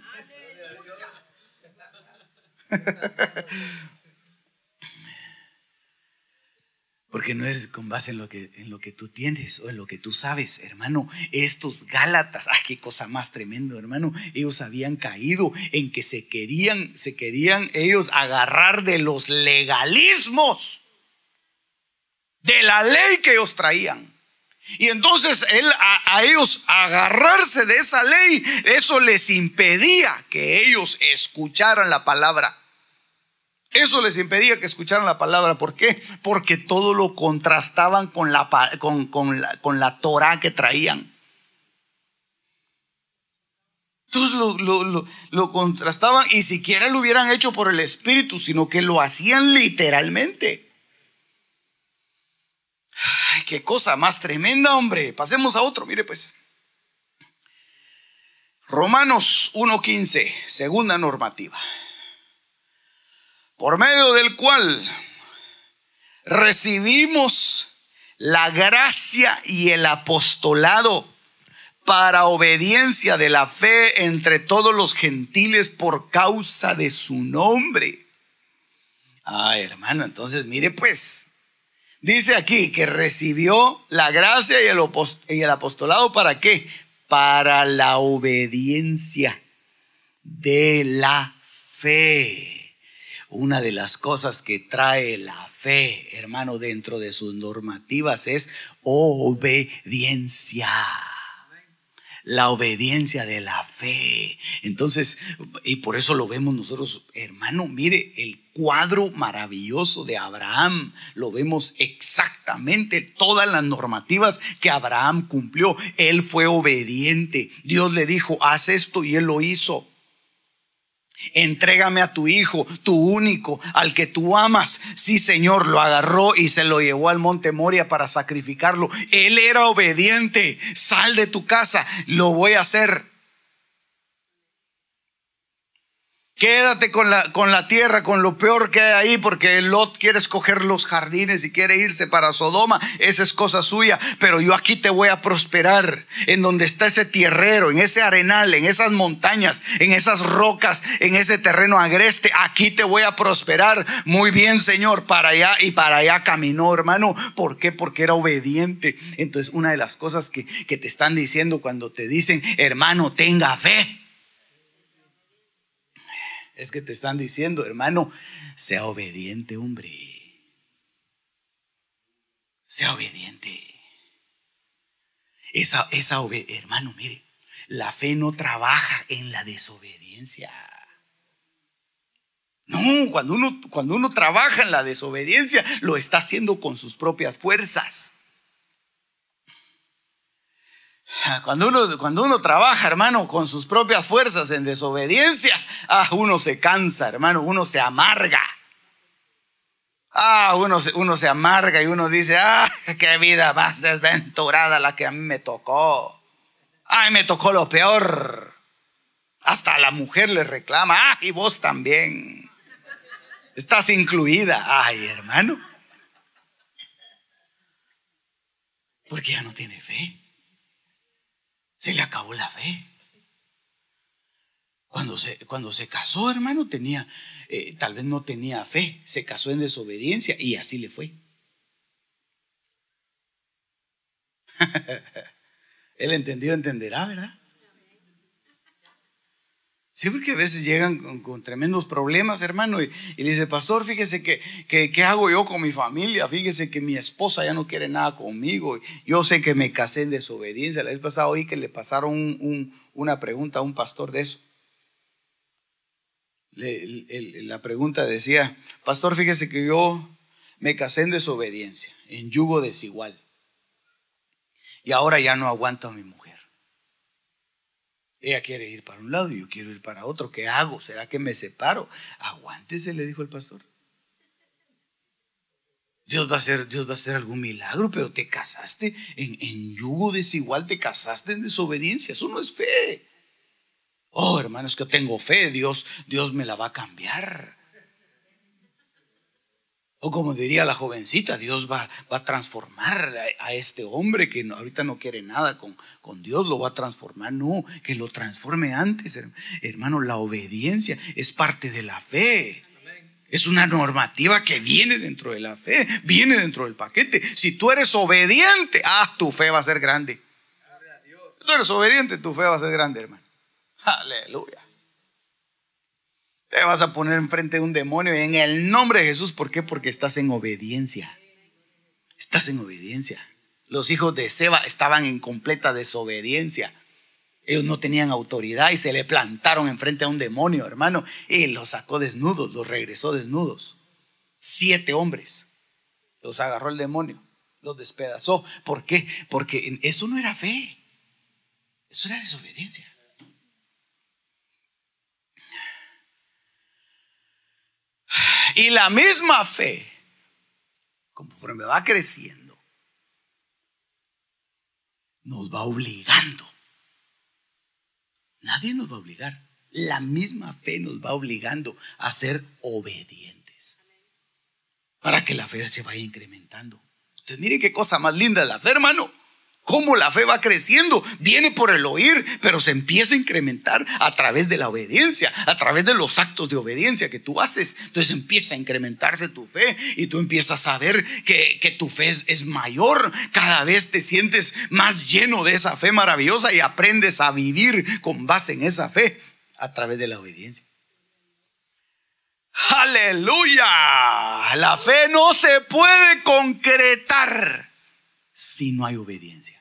Porque no es con base en lo, que, en lo que tú tienes o en lo que tú sabes, hermano. Estos Gálatas, ay, qué cosa más tremendo, hermano. Ellos habían caído en que se querían, se querían ellos agarrar de los legalismos, de la ley que ellos traían. Y entonces él, a, ellos agarrarse de esa ley, eso les impedía que ellos escucharan la palabra. Eso les impedía que escucharan la palabra. ¿Por qué? Porque todo lo contrastaban con la, con, con la, con la Torah que traían. Entonces lo, lo, lo, contrastaban y siquiera lo hubieran hecho por el Espíritu, sino que lo hacían literalmente. Qué cosa más tremenda, hombre. Pasemos a otro, mire pues. Romanos 1.15, segunda normativa por medio del cual recibimos la gracia y el apostolado para obediencia de la fe entre todos los gentiles por causa de su nombre. Ah, hermano, entonces mire pues, Dice aquí que recibió la gracia y el, apostolado para qué? Para la obediencia de la fe. Una de las cosas que trae la fe, hermano, dentro de sus normativas es obediencia la obediencia de la fe. Entonces, y por eso lo vemos nosotros, hermano, mire el cuadro maravilloso de Abraham. Lo vemos exactamente todas las normativas que Abraham cumplió. Él fue obediente. Dios le dijo, haz esto y él lo hizo. Entrégame a tu hijo, tu único, al que tú amas. Sí, Señor, lo agarró y se lo llevó al monte Moria para sacrificarlo. Él era obediente. Sal de tu casa, lo voy a hacer. Quédate con la, con la tierra, con lo peor que hay ahí, porque Lot quiere escoger los jardines y quiere irse para Sodoma. Esa es cosa suya. Pero yo aquí te voy a prosperar. En donde está ese tierrero, en ese arenal, en esas montañas, en esas rocas, en ese terreno agreste. Aquí te voy a prosperar. Muy bien, Señor. Para allá y para allá caminó, hermano. ¿Por qué? Porque era obediente. Entonces, una de las cosas que, que te están diciendo cuando te dicen, hermano, tenga fe es que te están diciendo, hermano, sea obediente, hombre. Sea obediente. Esa, esa hermano, mire, la fe no trabaja en la desobediencia. No, cuando uno, cuando uno trabaja en la desobediencia, lo está haciendo con sus propias fuerzas. Cuando uno, cuando uno trabaja, hermano, con sus propias fuerzas en desobediencia, ah, uno se cansa, hermano, uno se amarga. Ah, uno, uno se amarga y uno dice, ah, qué vida más desventurada la que a mí me tocó. Ay, me tocó lo peor. Hasta la mujer le reclama, ah, y vos también. Estás incluida. Ay, hermano. Porque ya no tiene fe. Se le acabó la fe. Cuando se, cuando se casó, hermano, tenía, eh, tal vez no tenía fe, se casó en desobediencia y así le fue. El entendido entenderá, ¿verdad? Sí, porque a veces llegan con, tremendos problemas, hermano, y, le dice, pastor, fíjese que, ¿qué hago yo con mi familia? Fíjese que mi esposa ya no quiere nada conmigo. Yo sé que me casé en desobediencia. La vez pasada oí que le pasaron una pregunta a un pastor de eso. la pregunta decía, pastor, fíjese que yo me casé en desobediencia, en yugo desigual. Y ahora ya no aguanto a mi mujer. Ella quiere ir para un lado y yo quiero ir para otro. ¿Qué hago? ¿Será que me separo? Aguántese, le dijo el pastor. Dios va a hacer, Dios va a hacer algún milagro, pero te casaste en, en yugo desigual, te casaste en desobediencia. Eso no es fe. Oh, hermanos, que tengo fe, Dios, Dios me la va a cambiar. O como diría la jovencita, Dios va, va a transformar a, este hombre que ahorita no quiere nada con, con Dios, lo va a transformar. No, que lo transforme antes. Hermano, la obediencia es parte de la fe. Es una normativa que viene dentro de la fe, viene dentro del paquete. Si tú eres obediente, ah, tu fe va a ser grande. Si tú eres obediente, tu fe va a ser grande, hermano. Aleluya. Te vas a poner enfrente de un demonio en el nombre de Jesús. ¿Por qué? Porque estás en obediencia. Estás en obediencia. Los hijos de Seba estaban en completa desobediencia. Ellos no tenían autoridad y se le plantaron enfrente a un demonio, hermano. Y los sacó desnudos, los regresó desnudos. Siete hombres. Los agarró el demonio, los despedazó. ¿Por qué? Porque eso no era fe. Eso era desobediencia. Y la misma fe, conforme va creciendo, nos va obligando. Nadie nos va a obligar. La misma fe nos va obligando a ser obedientes. Para que la fe se vaya incrementando. Entonces, mire qué cosa más linda la fe, hermano. Cómo la fe va creciendo. Viene por el oír, pero se empieza a incrementar a través de la obediencia, a través de los actos de obediencia que tú haces. Entonces empieza a incrementarse tu fe y tú empiezas a ver que, tu fe es, es mayor. Cada vez te sientes más lleno de esa fe maravillosa y aprendes a vivir con base en esa fe a través de la obediencia. Aleluya. La fe no se puede concretar si no hay obediencia.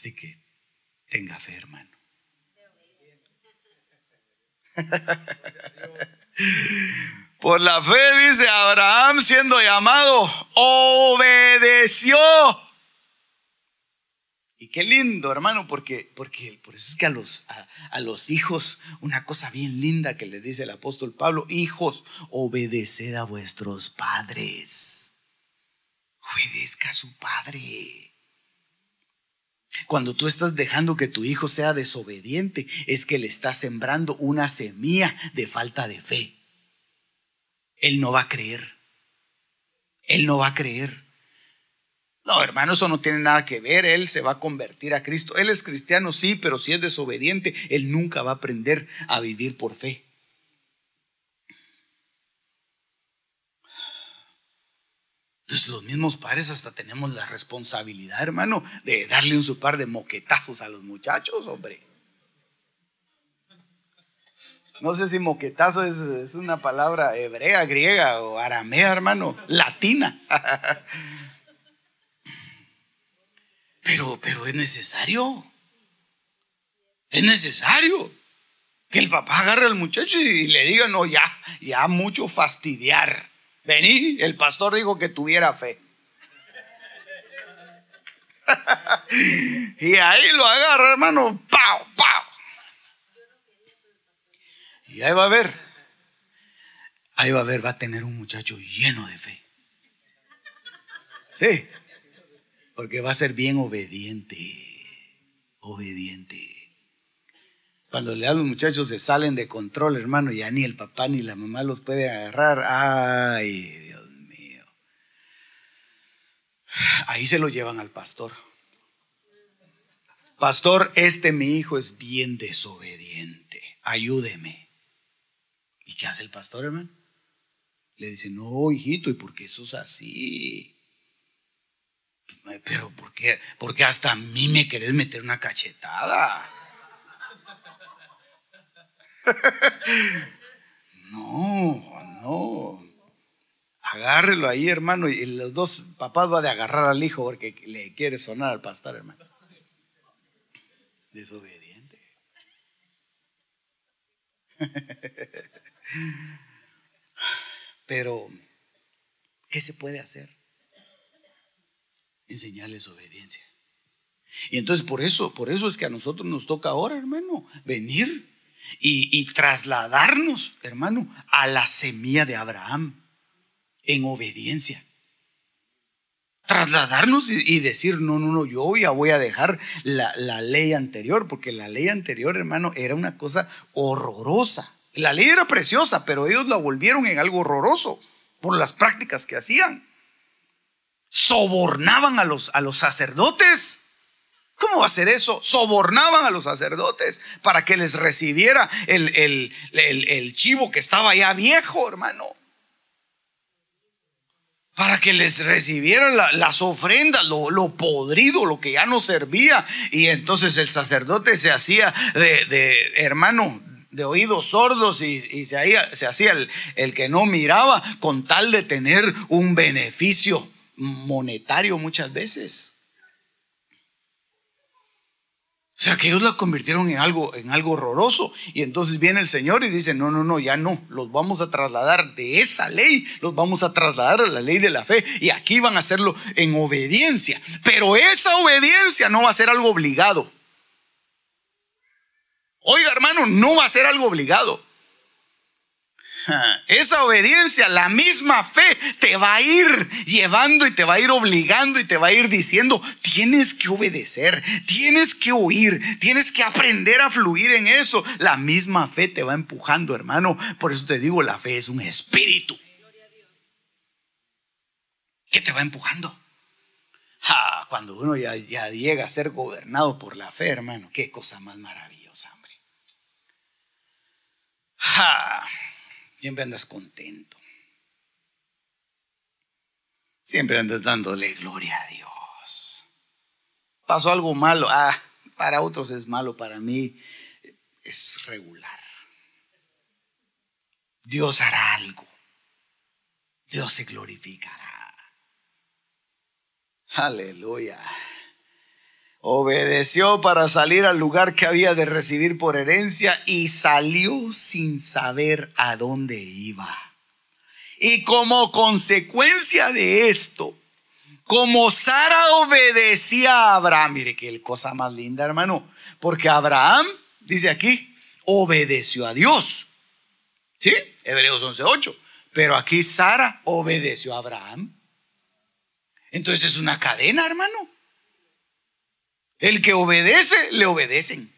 Así que tenga fe, hermano. Por la fe, dice Abraham, siendo llamado, obedeció. Y qué lindo, hermano, porque, porque por eso es que a los, a, los hijos, una cosa bien linda que le dice el apóstol Pablo, hijos, obedeced a vuestros padres. Obedezca a su padre. Cuando tú estás dejando que tu hijo sea desobediente, es que le estás sembrando una semilla de falta de fe. Él no va a creer. Él no va a creer. No, hermano, eso no tiene nada que ver. Él se va a convertir a Cristo. Él es cristiano, sí, pero si es desobediente, él nunca va a aprender a vivir por fe. Entonces los mismos padres hasta tenemos la responsabilidad, hermano, de darle un su par de moquetazos a los muchachos, hombre. No sé si moquetazo es, una palabra hebrea, griega o aramea, hermano, latina. Pero, pero es necesario. Es necesario que el papá agarre al muchacho y le diga, no, ya, ya mucho fastidiar. Vení, el pastor dijo que tuviera fe. y ahí lo agarra, hermano. ¡Pau, pau! Y ahí va a ver. Ahí va a ver, va a tener un muchacho lleno de fe. Sí. Porque va a ser bien obediente. Obediente. Cuando le a los muchachos se salen de control, hermano, ya ni el papá ni la mamá los puede agarrar. Ay, Dios mío. Ahí se lo llevan al pastor. Pastor, este mi hijo es bien desobediente. Ayúdeme. ¿Y qué hace el pastor, hermano? Le dice, no, hijito, ¿y por qué eso es así? Pero ¿por qué? Porque hasta a mí me querés meter una cachetada. no, no. Agárrelo ahí, hermano. Y los dos papás van a agarrar al hijo porque le quiere sonar al pastor, hermano. Desobediente. Pero, ¿qué se puede hacer? Enseñarles obediencia. Y entonces por eso, por eso es que a nosotros nos toca ahora, hermano, venir y, trasladarnos, hermano, a la semilla de Abraham en obediencia. Trasladarnos y, decir, no, no, no, yo ya voy a dejar la, la ley anterior, porque la ley anterior, hermano, era una cosa horrorosa. La ley era preciosa, pero ellos la volvieron en algo horroroso por las prácticas que hacían. Sobornaban a los, a los sacerdotes ¿Cómo va a ser eso? Sobornaban a los sacerdotes para que les recibiera el, chivo que estaba ya viejo, hermano. Para que les recibieran las ofrendas, lo, podrido, lo que ya no servía. Y entonces el sacerdote se hacía de, hermano, de oídos sordos y, se, hacía, el, el que no miraba con tal de tener un beneficio monetario muchas veces. O sea, que ellos la convirtieron en algo, en algo horroroso. Y entonces viene el Señor y dice, no, no, no, ya no, los vamos a trasladar de esa ley, los vamos a trasladar a la ley de la fe. Y aquí van a hacerlo en obediencia. Pero esa obediencia no va a ser algo obligado. Oiga, hermano, no va a ser algo obligado. Esa obediencia, la misma fe, te va a ir llevando y te va a ir obligando y te va a ir diciendo, tienes que obedecer, tienes que oír, tienes que aprender a fluir en eso. La misma fe te va empujando, hermano. Por eso te digo, la fe es un espíritu. ¿Qué te va empujando? cuando uno ya, llega a ser gobernado por la fe, hermano, qué cosa más maravillosa, hombre. Siempre andas contento. Siempre andas dándole gloria a Dios. Pasó algo malo. Ah, para otros es malo, para mí es regular. Dios hará algo. Dios se glorificará. Aleluya. Obedeció para salir al lugar que había de recibir por herencia y salió sin saber a dónde iba. Y como consecuencia de esto, como Sara obedecía a Abraham, mire qué cosa más linda, hermano, porque Abraham, dice aquí, obedeció a Dios. ¿Sí? Hebreos 11:8. Pero aquí Sara obedeció a Abraham. Entonces es una cadena, hermano. El que obedece, le obedecen.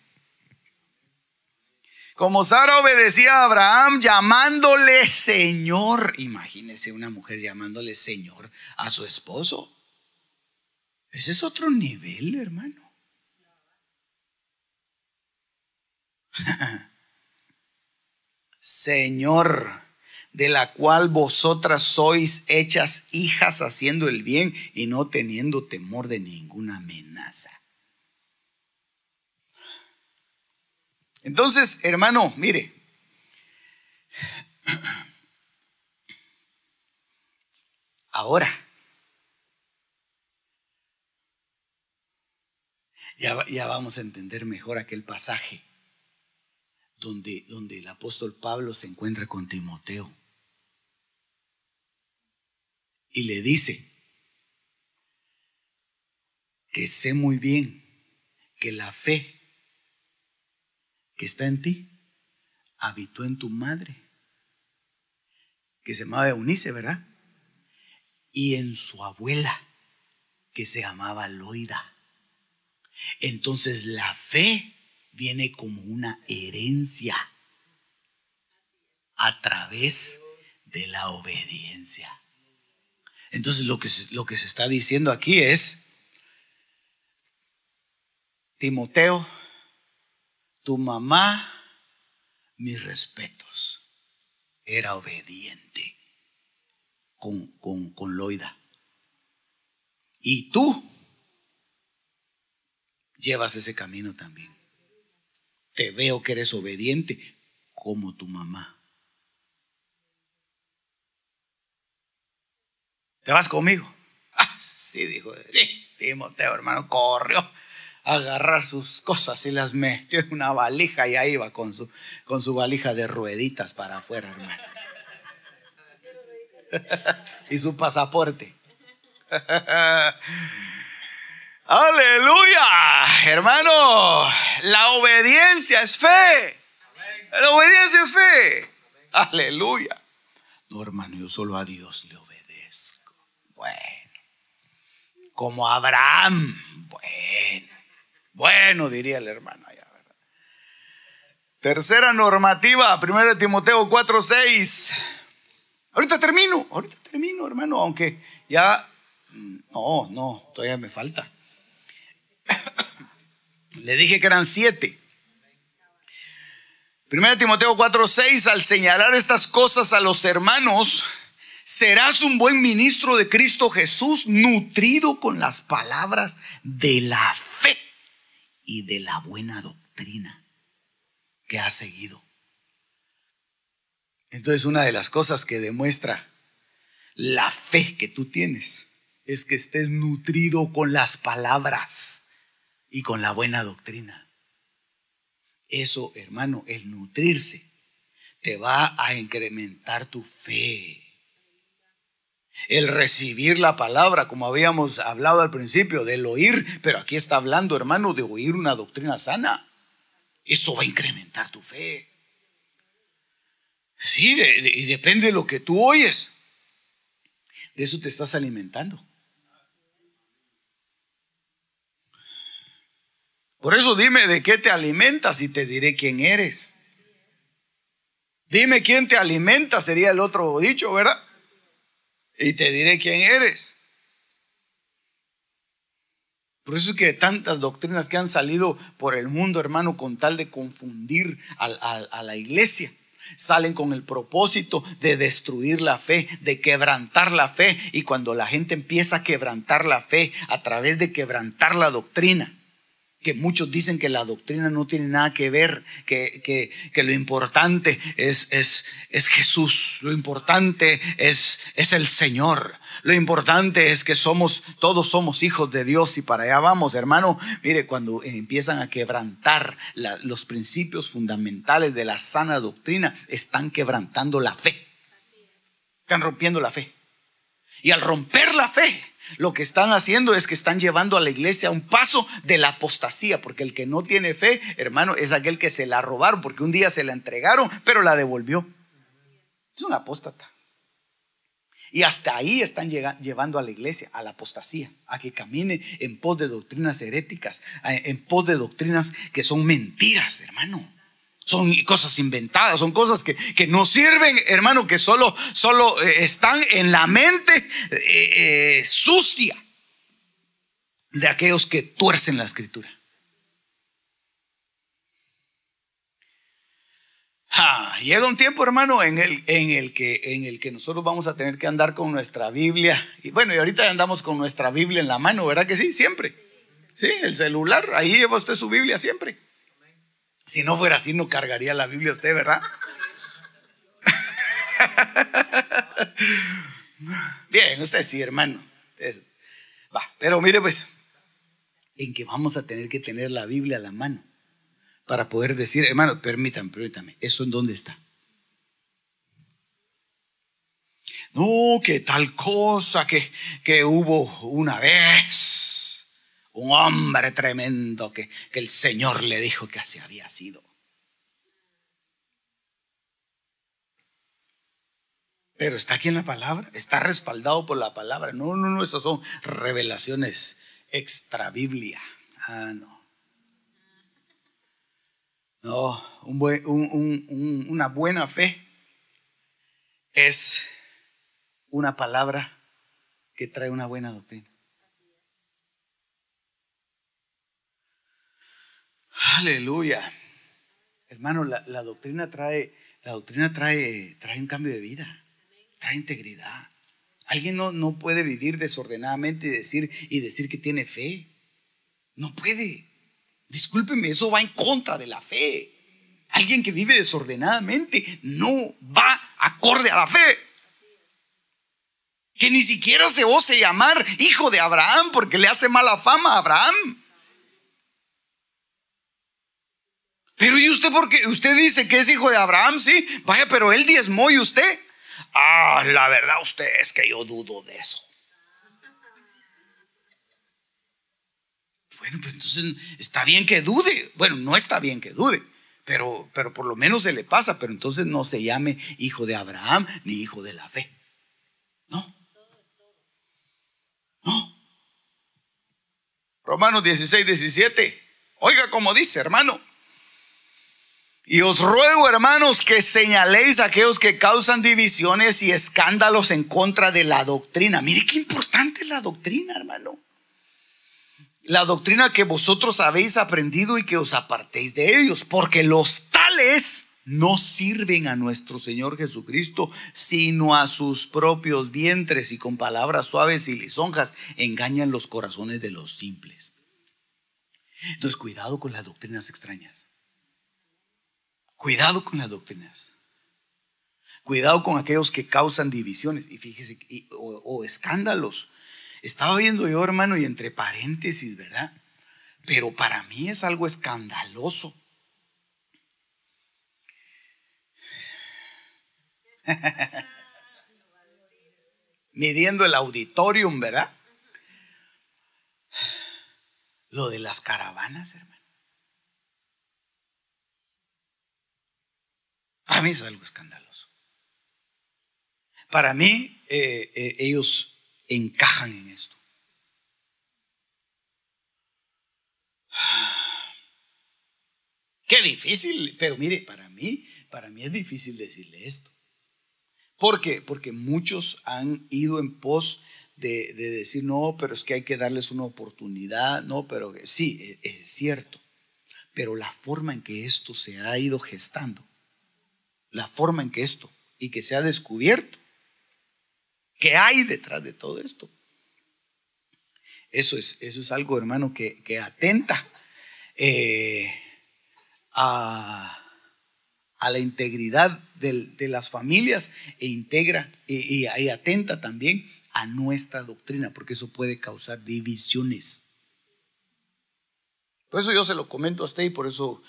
Como Sara obedecía a Abraham llamándole Señor. Imagínese una mujer llamándole Señor a su esposo. Ese es otro nivel, hermano. Señor de la cual vosotras sois hechas hijas haciendo el bien y no teniendo temor de ninguna amenaza. Entonces, hermano, mire, ahora, ya, vamos a entender mejor aquel pasaje donde, donde el apóstol Pablo se encuentra con Timoteo. Y le dice que sé muy bien que la fe que está en ti habitó en tu madre, que se llamaba Eunice, ¿verdad? Y en su abuela, que se llamaba Loida. Entonces la fe viene como una herencia a través de la obediencia. Entonces lo que, lo que se está diciendo aquí es, Timoteo, tu mamá, mis respetos, era obediente con, con, con Loida. Y tú llevas ese camino también. Te veo que eres obediente como tu mamá. ¿Te vas conmigo? Ah, sí, dijo Timoteo, hermano, corrió agarrar sus cosas y las metió en una valija y ahí iba con su, con su valija de rueditas para afuera, hermano. y su pasaporte. Aleluya, hermano. La obediencia es fe. La obediencia es fe. Aleluya. No, hermano, yo solo a Dios le obedezco. Bueno. Como Abraham. Bueno. Bueno, diría el hermano. Tercera normativa, 1 Timoteo 4, 6. Ahorita termino, ahorita termino, hermano, aunque ya... No, no, todavía me falta. Le dije que eran siete. Primero Timoteo 4:6, al señalar estas cosas a los hermanos, serás un buen ministro de Cristo Jesús, nutrido con las palabras de la fe y de la buena doctrina que has seguido. Entonces una de las cosas que demuestra la fe que tú tienes es que estés nutrido con las palabras y con la buena doctrina. Eso, hermano, el nutrirse te va a incrementar tu fe. El recibir la palabra, como habíamos hablado al principio, del oír, pero aquí está hablando, hermano, de oír una doctrina sana. Eso va a incrementar tu fe. Sí, y depende de lo que tú oyes. De eso te estás alimentando. Por eso dime de qué te alimentas y te diré quién eres. Dime quién te alimenta, sería el otro dicho, ¿verdad? y te diré quién eres. Por eso es que tantas doctrinas que han salido por el mundo, hermano, con tal de confundir a, a, la iglesia, salen con el propósito de destruir la fe, de quebrantar la fe. Y cuando la gente empieza a quebrantar la fe a través de quebrantar la doctrina, que muchos dicen que la doctrina no tiene nada que ver, que, que, que lo importante es, es, es, Jesús, lo importante es, es el Señor. Lo importante es que somos, todos somos hijos de Dios y para allá vamos, hermano. Mire, cuando empiezan a quebrantar los principios fundamentales de la sana doctrina, están quebrantando la fe. Están rompiendo la fe. Y al romper la fe, lo que están haciendo es que están llevando a la iglesia a un paso de la apostasía, porque el que no tiene fe, hermano, es aquel que se la robaron, porque un día se la entregaron, pero la devolvió. Es un apóstata. Y hasta ahí están llevando a la iglesia, a la apostasía, a que camine en pos de doctrinas heréticas, en pos de doctrinas que son mentiras, hermano. Son cosas inventadas, son cosas que, que no sirven, hermano, que solo, solo eh, están en la mente eh, eh, sucia de aquellos que tuercen la escritura. llega un tiempo, hermano, en el, en, el que, en el que nosotros vamos a tener que andar con nuestra Biblia. Y bueno, y ahorita andamos con nuestra Biblia en la mano, ¿verdad que sí? Siempre. Sí, el celular, ahí lleva usted su Biblia siempre. Si no fuera así, no cargaría la Biblia usted, ¿verdad? Bien, usted sí, hermano. Va, pero mire pues, en que vamos a tener que tener la Biblia a la mano para poder decir, hermano, permítame, permítame, ¿eso en dónde está? No, que tal cosa que, que hubo una vez, un hombre tremendo que, que el Señor le dijo que así había sido. Pero está aquí en la palabra, está respaldado por la palabra. No, no, no, esas son revelaciones extra Biblia. Ah, no. No, una buena fe es una palabra que trae una buena doctrina. Aleluya. Hermano, la, doctrina trae, la doctrina trae, trae un cambio de vida, trae integridad. Alguien no, no puede vivir desordenadamente y decir, y decir que tiene fe. No puede. Discúlpeme, eso va en contra de la fe. Alguien que vive desordenadamente no va acorde a la fe. Que ni siquiera se ose llamar hijo de Abraham porque le hace mala fama a Abraham. Pero ¿y usted porque usted dice que es hijo de Abraham? Sí, vaya, pero él diezmó y usted. Ah, la verdad usted es que yo dudo de eso. Bueno, pues entonces está bien que dude. Bueno, no está bien que dude, pero, pero por lo menos se le pasa. Pero entonces no se llame hijo de Abraham ni hijo de la fe. No. No. Romanos 16, 17. Oiga como dice, hermano. Y os ruego, hermanos, que señaléis a aquellos que causan divisiones y escándalos en contra de la doctrina. Mire qué importante es la doctrina, hermano la doctrina que vosotros habéis aprendido y que os apartéis de ellos, porque los tales no sirven a nuestro Señor Jesucristo, sino a sus propios vientres y con palabras suaves y lisonjas engañan los corazones de los simples. Entonces, cuidado con las doctrinas extrañas. Cuidado con las doctrinas. Cuidado con aquellos que causan divisiones y fíjese, o escándalos. Estaba viendo yo, hermano, y entre paréntesis, ¿verdad? Pero para mí es algo escandaloso. Midiendo el auditorium, ¿verdad? Lo de las caravanas, hermano. Para mí es algo escandaloso. Para mí, eh, eh, ellos encajan en esto. Qué difícil, pero mire, para mí, para mí es difícil decirle esto. ¿Por qué? Porque muchos han ido en pos de, decir, no, pero es que hay que darles una oportunidad, no, pero sí, e, es, cierto, pero la forma en que esto se ha ido gestando, la forma en que esto, y que se ha descubierto, que hay detrás de todo esto, eso es, eso es algo, hermano, que, atenta eh, a, la integridad de, las familias e integra y, y atenta también a nuestra doctrina, porque eso puede causar divisiones. Por eso yo se lo comento a usted y por eso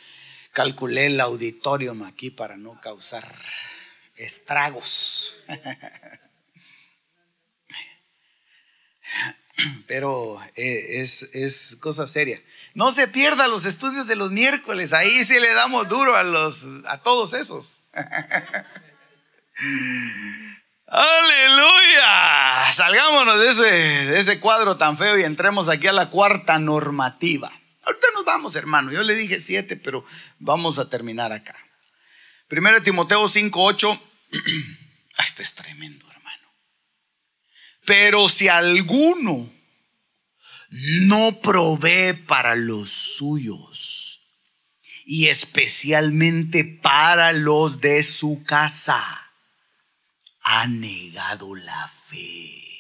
calculé el auditorium aquí para no causar estragos. Pero eh, es, es, cosa seria. No se pierda los estudios de los miércoles. Ahí sí le damos duro a, los, a todos esos. Aleluya. Salgámonos de ese, de ese cuadro tan feo y entremos aquí a la cuarta normativa. Ahorita nos vamos, hermano. Yo le dije siete, pero vamos a terminar acá. Primero Timoteo 5:8. Este es tremendo, hermano. Pero si alguno no provee para los suyos, y especialmente para los de su casa, ha negado la fe.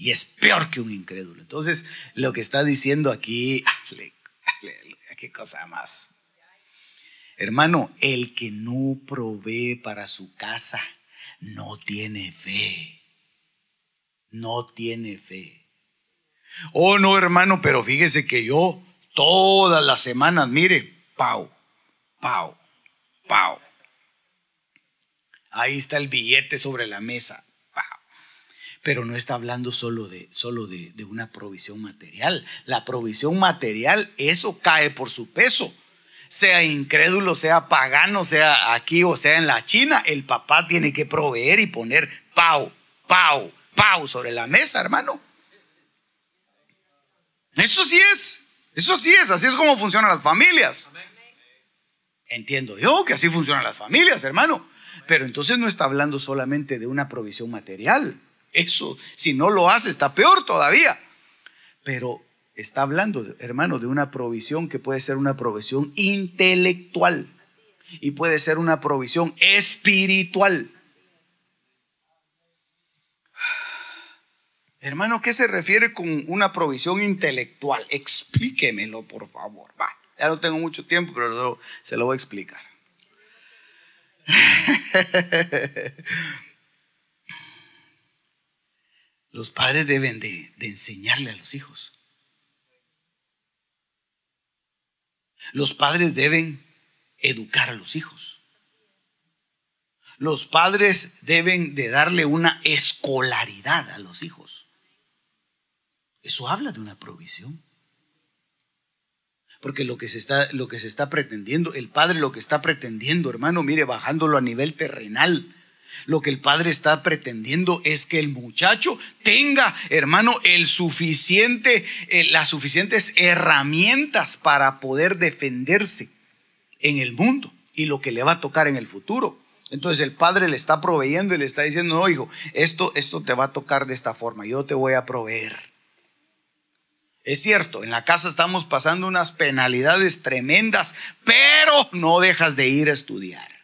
Y es peor que un incrédulo. Entonces, lo que está diciendo aquí, qué cosa más. Hermano, el que no provee para su casa no tiene fe. No tiene fe. Oh, no, hermano, pero fíjese que yo todas las semanas, mire, pau, pau, pau, Ahí está el billete sobre la mesa. Pero no está hablando solo, de, solo de, de una provisión material. La provisión material, eso cae por su peso sea incrédulo, sea pagano, sea aquí o sea en la China, el papá tiene que proveer y poner pau, pau, pau sobre la mesa, hermano. Eso sí es, eso sí es, así es como funcionan las familias. Entiendo yo que así funcionan las familias, hermano. Pero entonces no está hablando solamente de una provisión material. Eso, si no lo hace, está peor todavía. Pero está hablando, hermano, de una provisión que puede ser una provisión intelectual y puede ser una provisión espiritual. Hermano, ¿qué se refiere con una provisión intelectual? Explíquemelo, por favor. Ya no tengo mucho tiempo, pero se lo voy a explicar. Los padres deben de, enseñarle a los hijos. Los padres deben educar a los hijos. Los padres deben de darle una escolaridad a los hijos. Eso habla de una provisión. Porque lo que se está, lo que se está pretendiendo, el Padre lo que está pretendiendo, hermano, mire, bajándolo a nivel terrenal, lo que el Padre está pretendiendo es que el muchacho tenga, hermano, el suficiente, eh, las suficientes herramientas para poder defenderse en el mundo y lo que le va a tocar en el futuro. Entonces el padre le está proveyendo y le está diciendo, no, hijo, esto, esto te va a tocar de esta forma, yo te voy a proveer. Es cierto, en la casa estamos pasando unas penalidades tremendas, pero no dejas de ir a estudiar.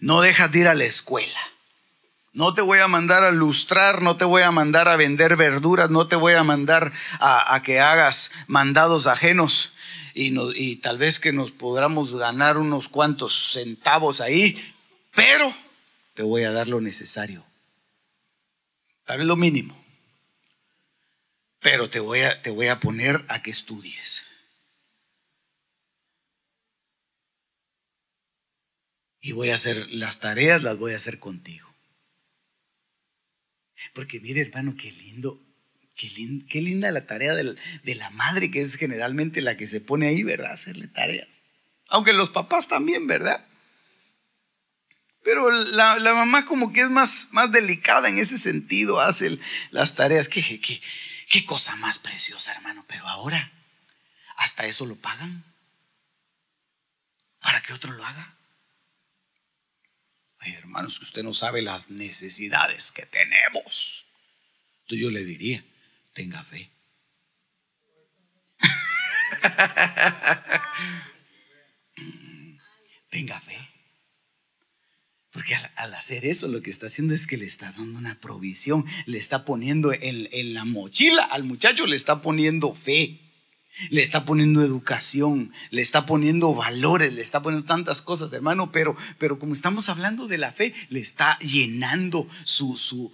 No dejas de ir a la escuela. No te voy a mandar a lustrar, no te voy a mandar a vender verduras, no te voy a mandar a, que hagas mandados ajenos y, y tal vez que nos podamos ganar unos cuantos centavos ahí, pero te voy a dar lo necesario. Tal vez lo mínimo pero te voy a, te voy a poner a que estudies. Y voy a hacer las tareas, las voy a hacer contigo. Porque mire hermano, qué lindo, qué, qué linda la tarea de la, madre, que es generalmente la que se pone ahí, ¿verdad? hacerle tareas. Aunque los papás también, ¿verdad? Pero la, mamá como que es más, más delicada en ese sentido, hace las tareas. que qué, Qué cosa más preciosa, hermano. Pero ahora, hasta eso lo pagan. ¿Para que otro lo haga? Ay, hermanos, que usted no sabe las necesidades que tenemos. Entonces yo le diría, tenga fe. tenga fe. Porque al, hacer eso lo que está haciendo es que le está dando una provisión, le está poniendo en, en la mochila al muchacho, le está poniendo fe le está poniendo educación, le está poniendo valores, le está poniendo tantas cosas, hermano, pero, pero como estamos hablando de la fe, le está llenando su, su,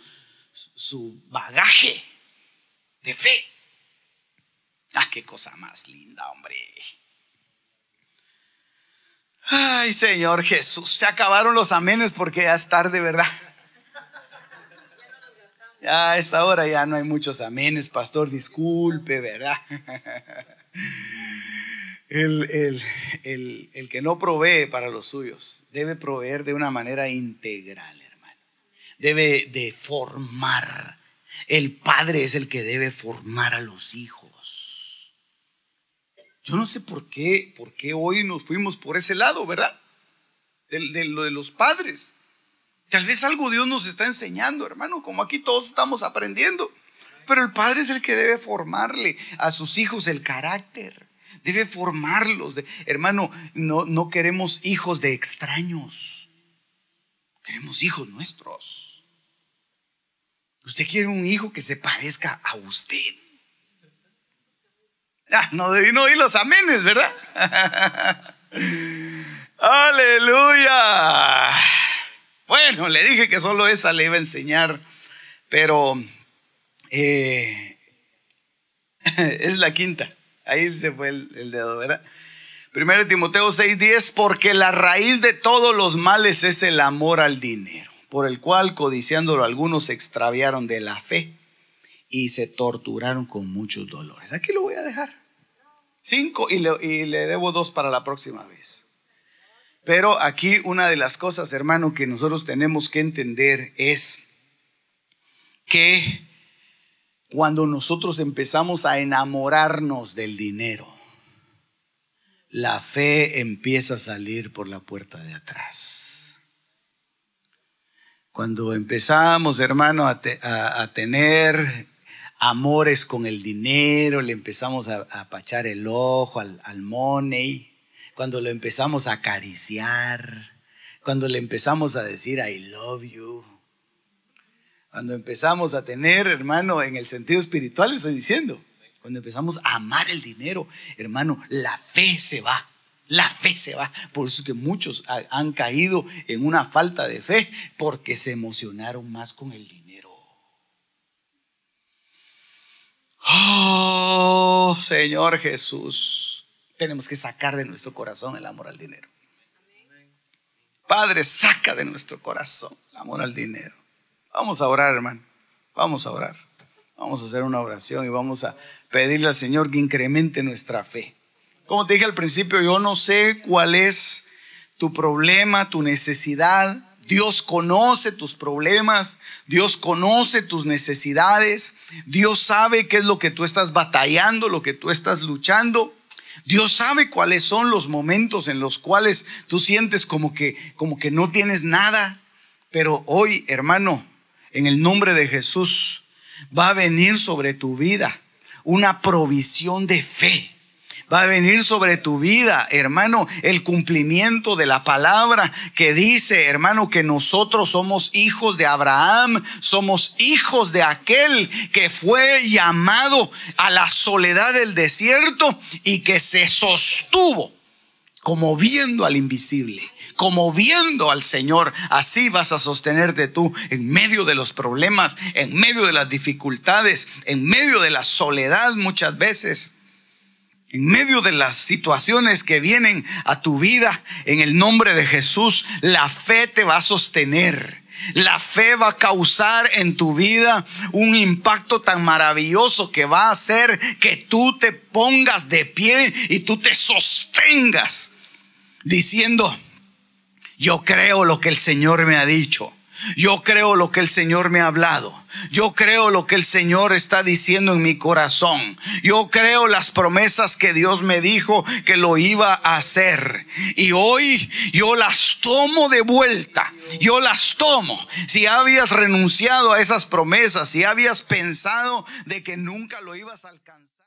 su bagaje de fe. Ah, qué cosa más linda, hombre. Ay, Señor Jesús, se acabaron los amenes porque ya es tarde, ¿verdad? Ya a esta hora ya no hay muchos amenes, pastor, disculpe, ¿verdad? El, el, que no provee para los suyos debe proveer de una manera integral, hermano. Debe de formar. El padre es el que debe formar a los hijos. Yo no sé por qué, por qué hoy nos fuimos por ese lado, ¿verdad? de lo de los padres. Tal vez algo Dios nos está enseñando, hermano, como aquí todos estamos aprendiendo. Pero el padre es el que debe formarle a sus hijos el carácter. Debe formarlos. hermano, no, no queremos hijos de extraños. Queremos hijos nuestros. Usted quiere un hijo que se parezca a usted. Ah, no no oír los amenes, ¿verdad? Aleluya. Bueno, le dije que solo esa le iba a enseñar, pero eh, es la quinta. Ahí se fue el, dedo, ¿verdad? Primero Timoteo 6:10, porque la raíz de todos los males es el amor al dinero, por el cual codiciándolo algunos se extraviaron de la fe y se torturaron con muchos dolores. Aquí lo voy a dejar. Cinco y le, y le debo dos para la próxima vez. Pero aquí una de las cosas, hermano, que nosotros tenemos que entender es que cuando nosotros empezamos a enamorarnos del dinero, la fe empieza a salir por la puerta de atrás. Cuando empezamos, hermano, a, tener amores con el dinero, le empezamos a, apachar el ojo al money, cuando lo empezamos a acariciar, cuando le empezamos a decir I love you, cuando empezamos a tener, hermano, en el sentido espiritual estoy diciendo, cuando empezamos a amar el dinero, hermano, la fe se va. La fe se va. Por eso es que muchos han caído en una falta de fe porque se emocionaron más con el dinero. Oh, Señor Jesús tenemos que sacar de nuestro corazón el amor al dinero. Padre, saca de nuestro corazón el amor al dinero. Vamos a orar, hermano. Vamos a orar. Vamos a hacer una oración y vamos a pedirle al Señor que incremente nuestra fe. Como te dije al principio, yo no sé cuál es tu problema, tu necesidad. Dios conoce tus problemas, Dios conoce tus necesidades, Dios sabe qué es lo que tú estás batallando, lo que tú estás luchando. Dios sabe cuáles son los momentos en los cuales tú sientes como que, como que no tienes nada. Pero hoy, hermano, en el nombre de Jesús, va a venir sobre tu vida una provisión de fe va a venir sobre tu vida, hermano, el cumplimiento de la palabra que dice, hermano, que nosotros somos hijos de Abraham, somos hijos de aquel que fue llamado a la soledad del desierto y que se sostuvo como viendo al invisible como viendo al Señor. Así vas a sostenerte tú en medio de los problemas, en medio de las dificultades, en medio de la soledad muchas veces. En medio de las situaciones que vienen a tu vida, en el nombre de Jesús, la fe te va a sostener. La fe va a causar en tu vida un impacto tan maravilloso que va a hacer que tú te pongas de pie y tú te sostengas diciendo, yo creo lo que el Señor me ha dicho. Yo creo lo que el Señor me ha hablado. Yo creo lo que el Señor está diciendo en mi corazón. Yo creo las promesas que Dios me dijo que lo iba a hacer. Y hoy yo las tomo de vuelta. Yo las tomo. Si habías renunciado a esas promesas, si habías pensado de que nunca lo ibas a alcanzar.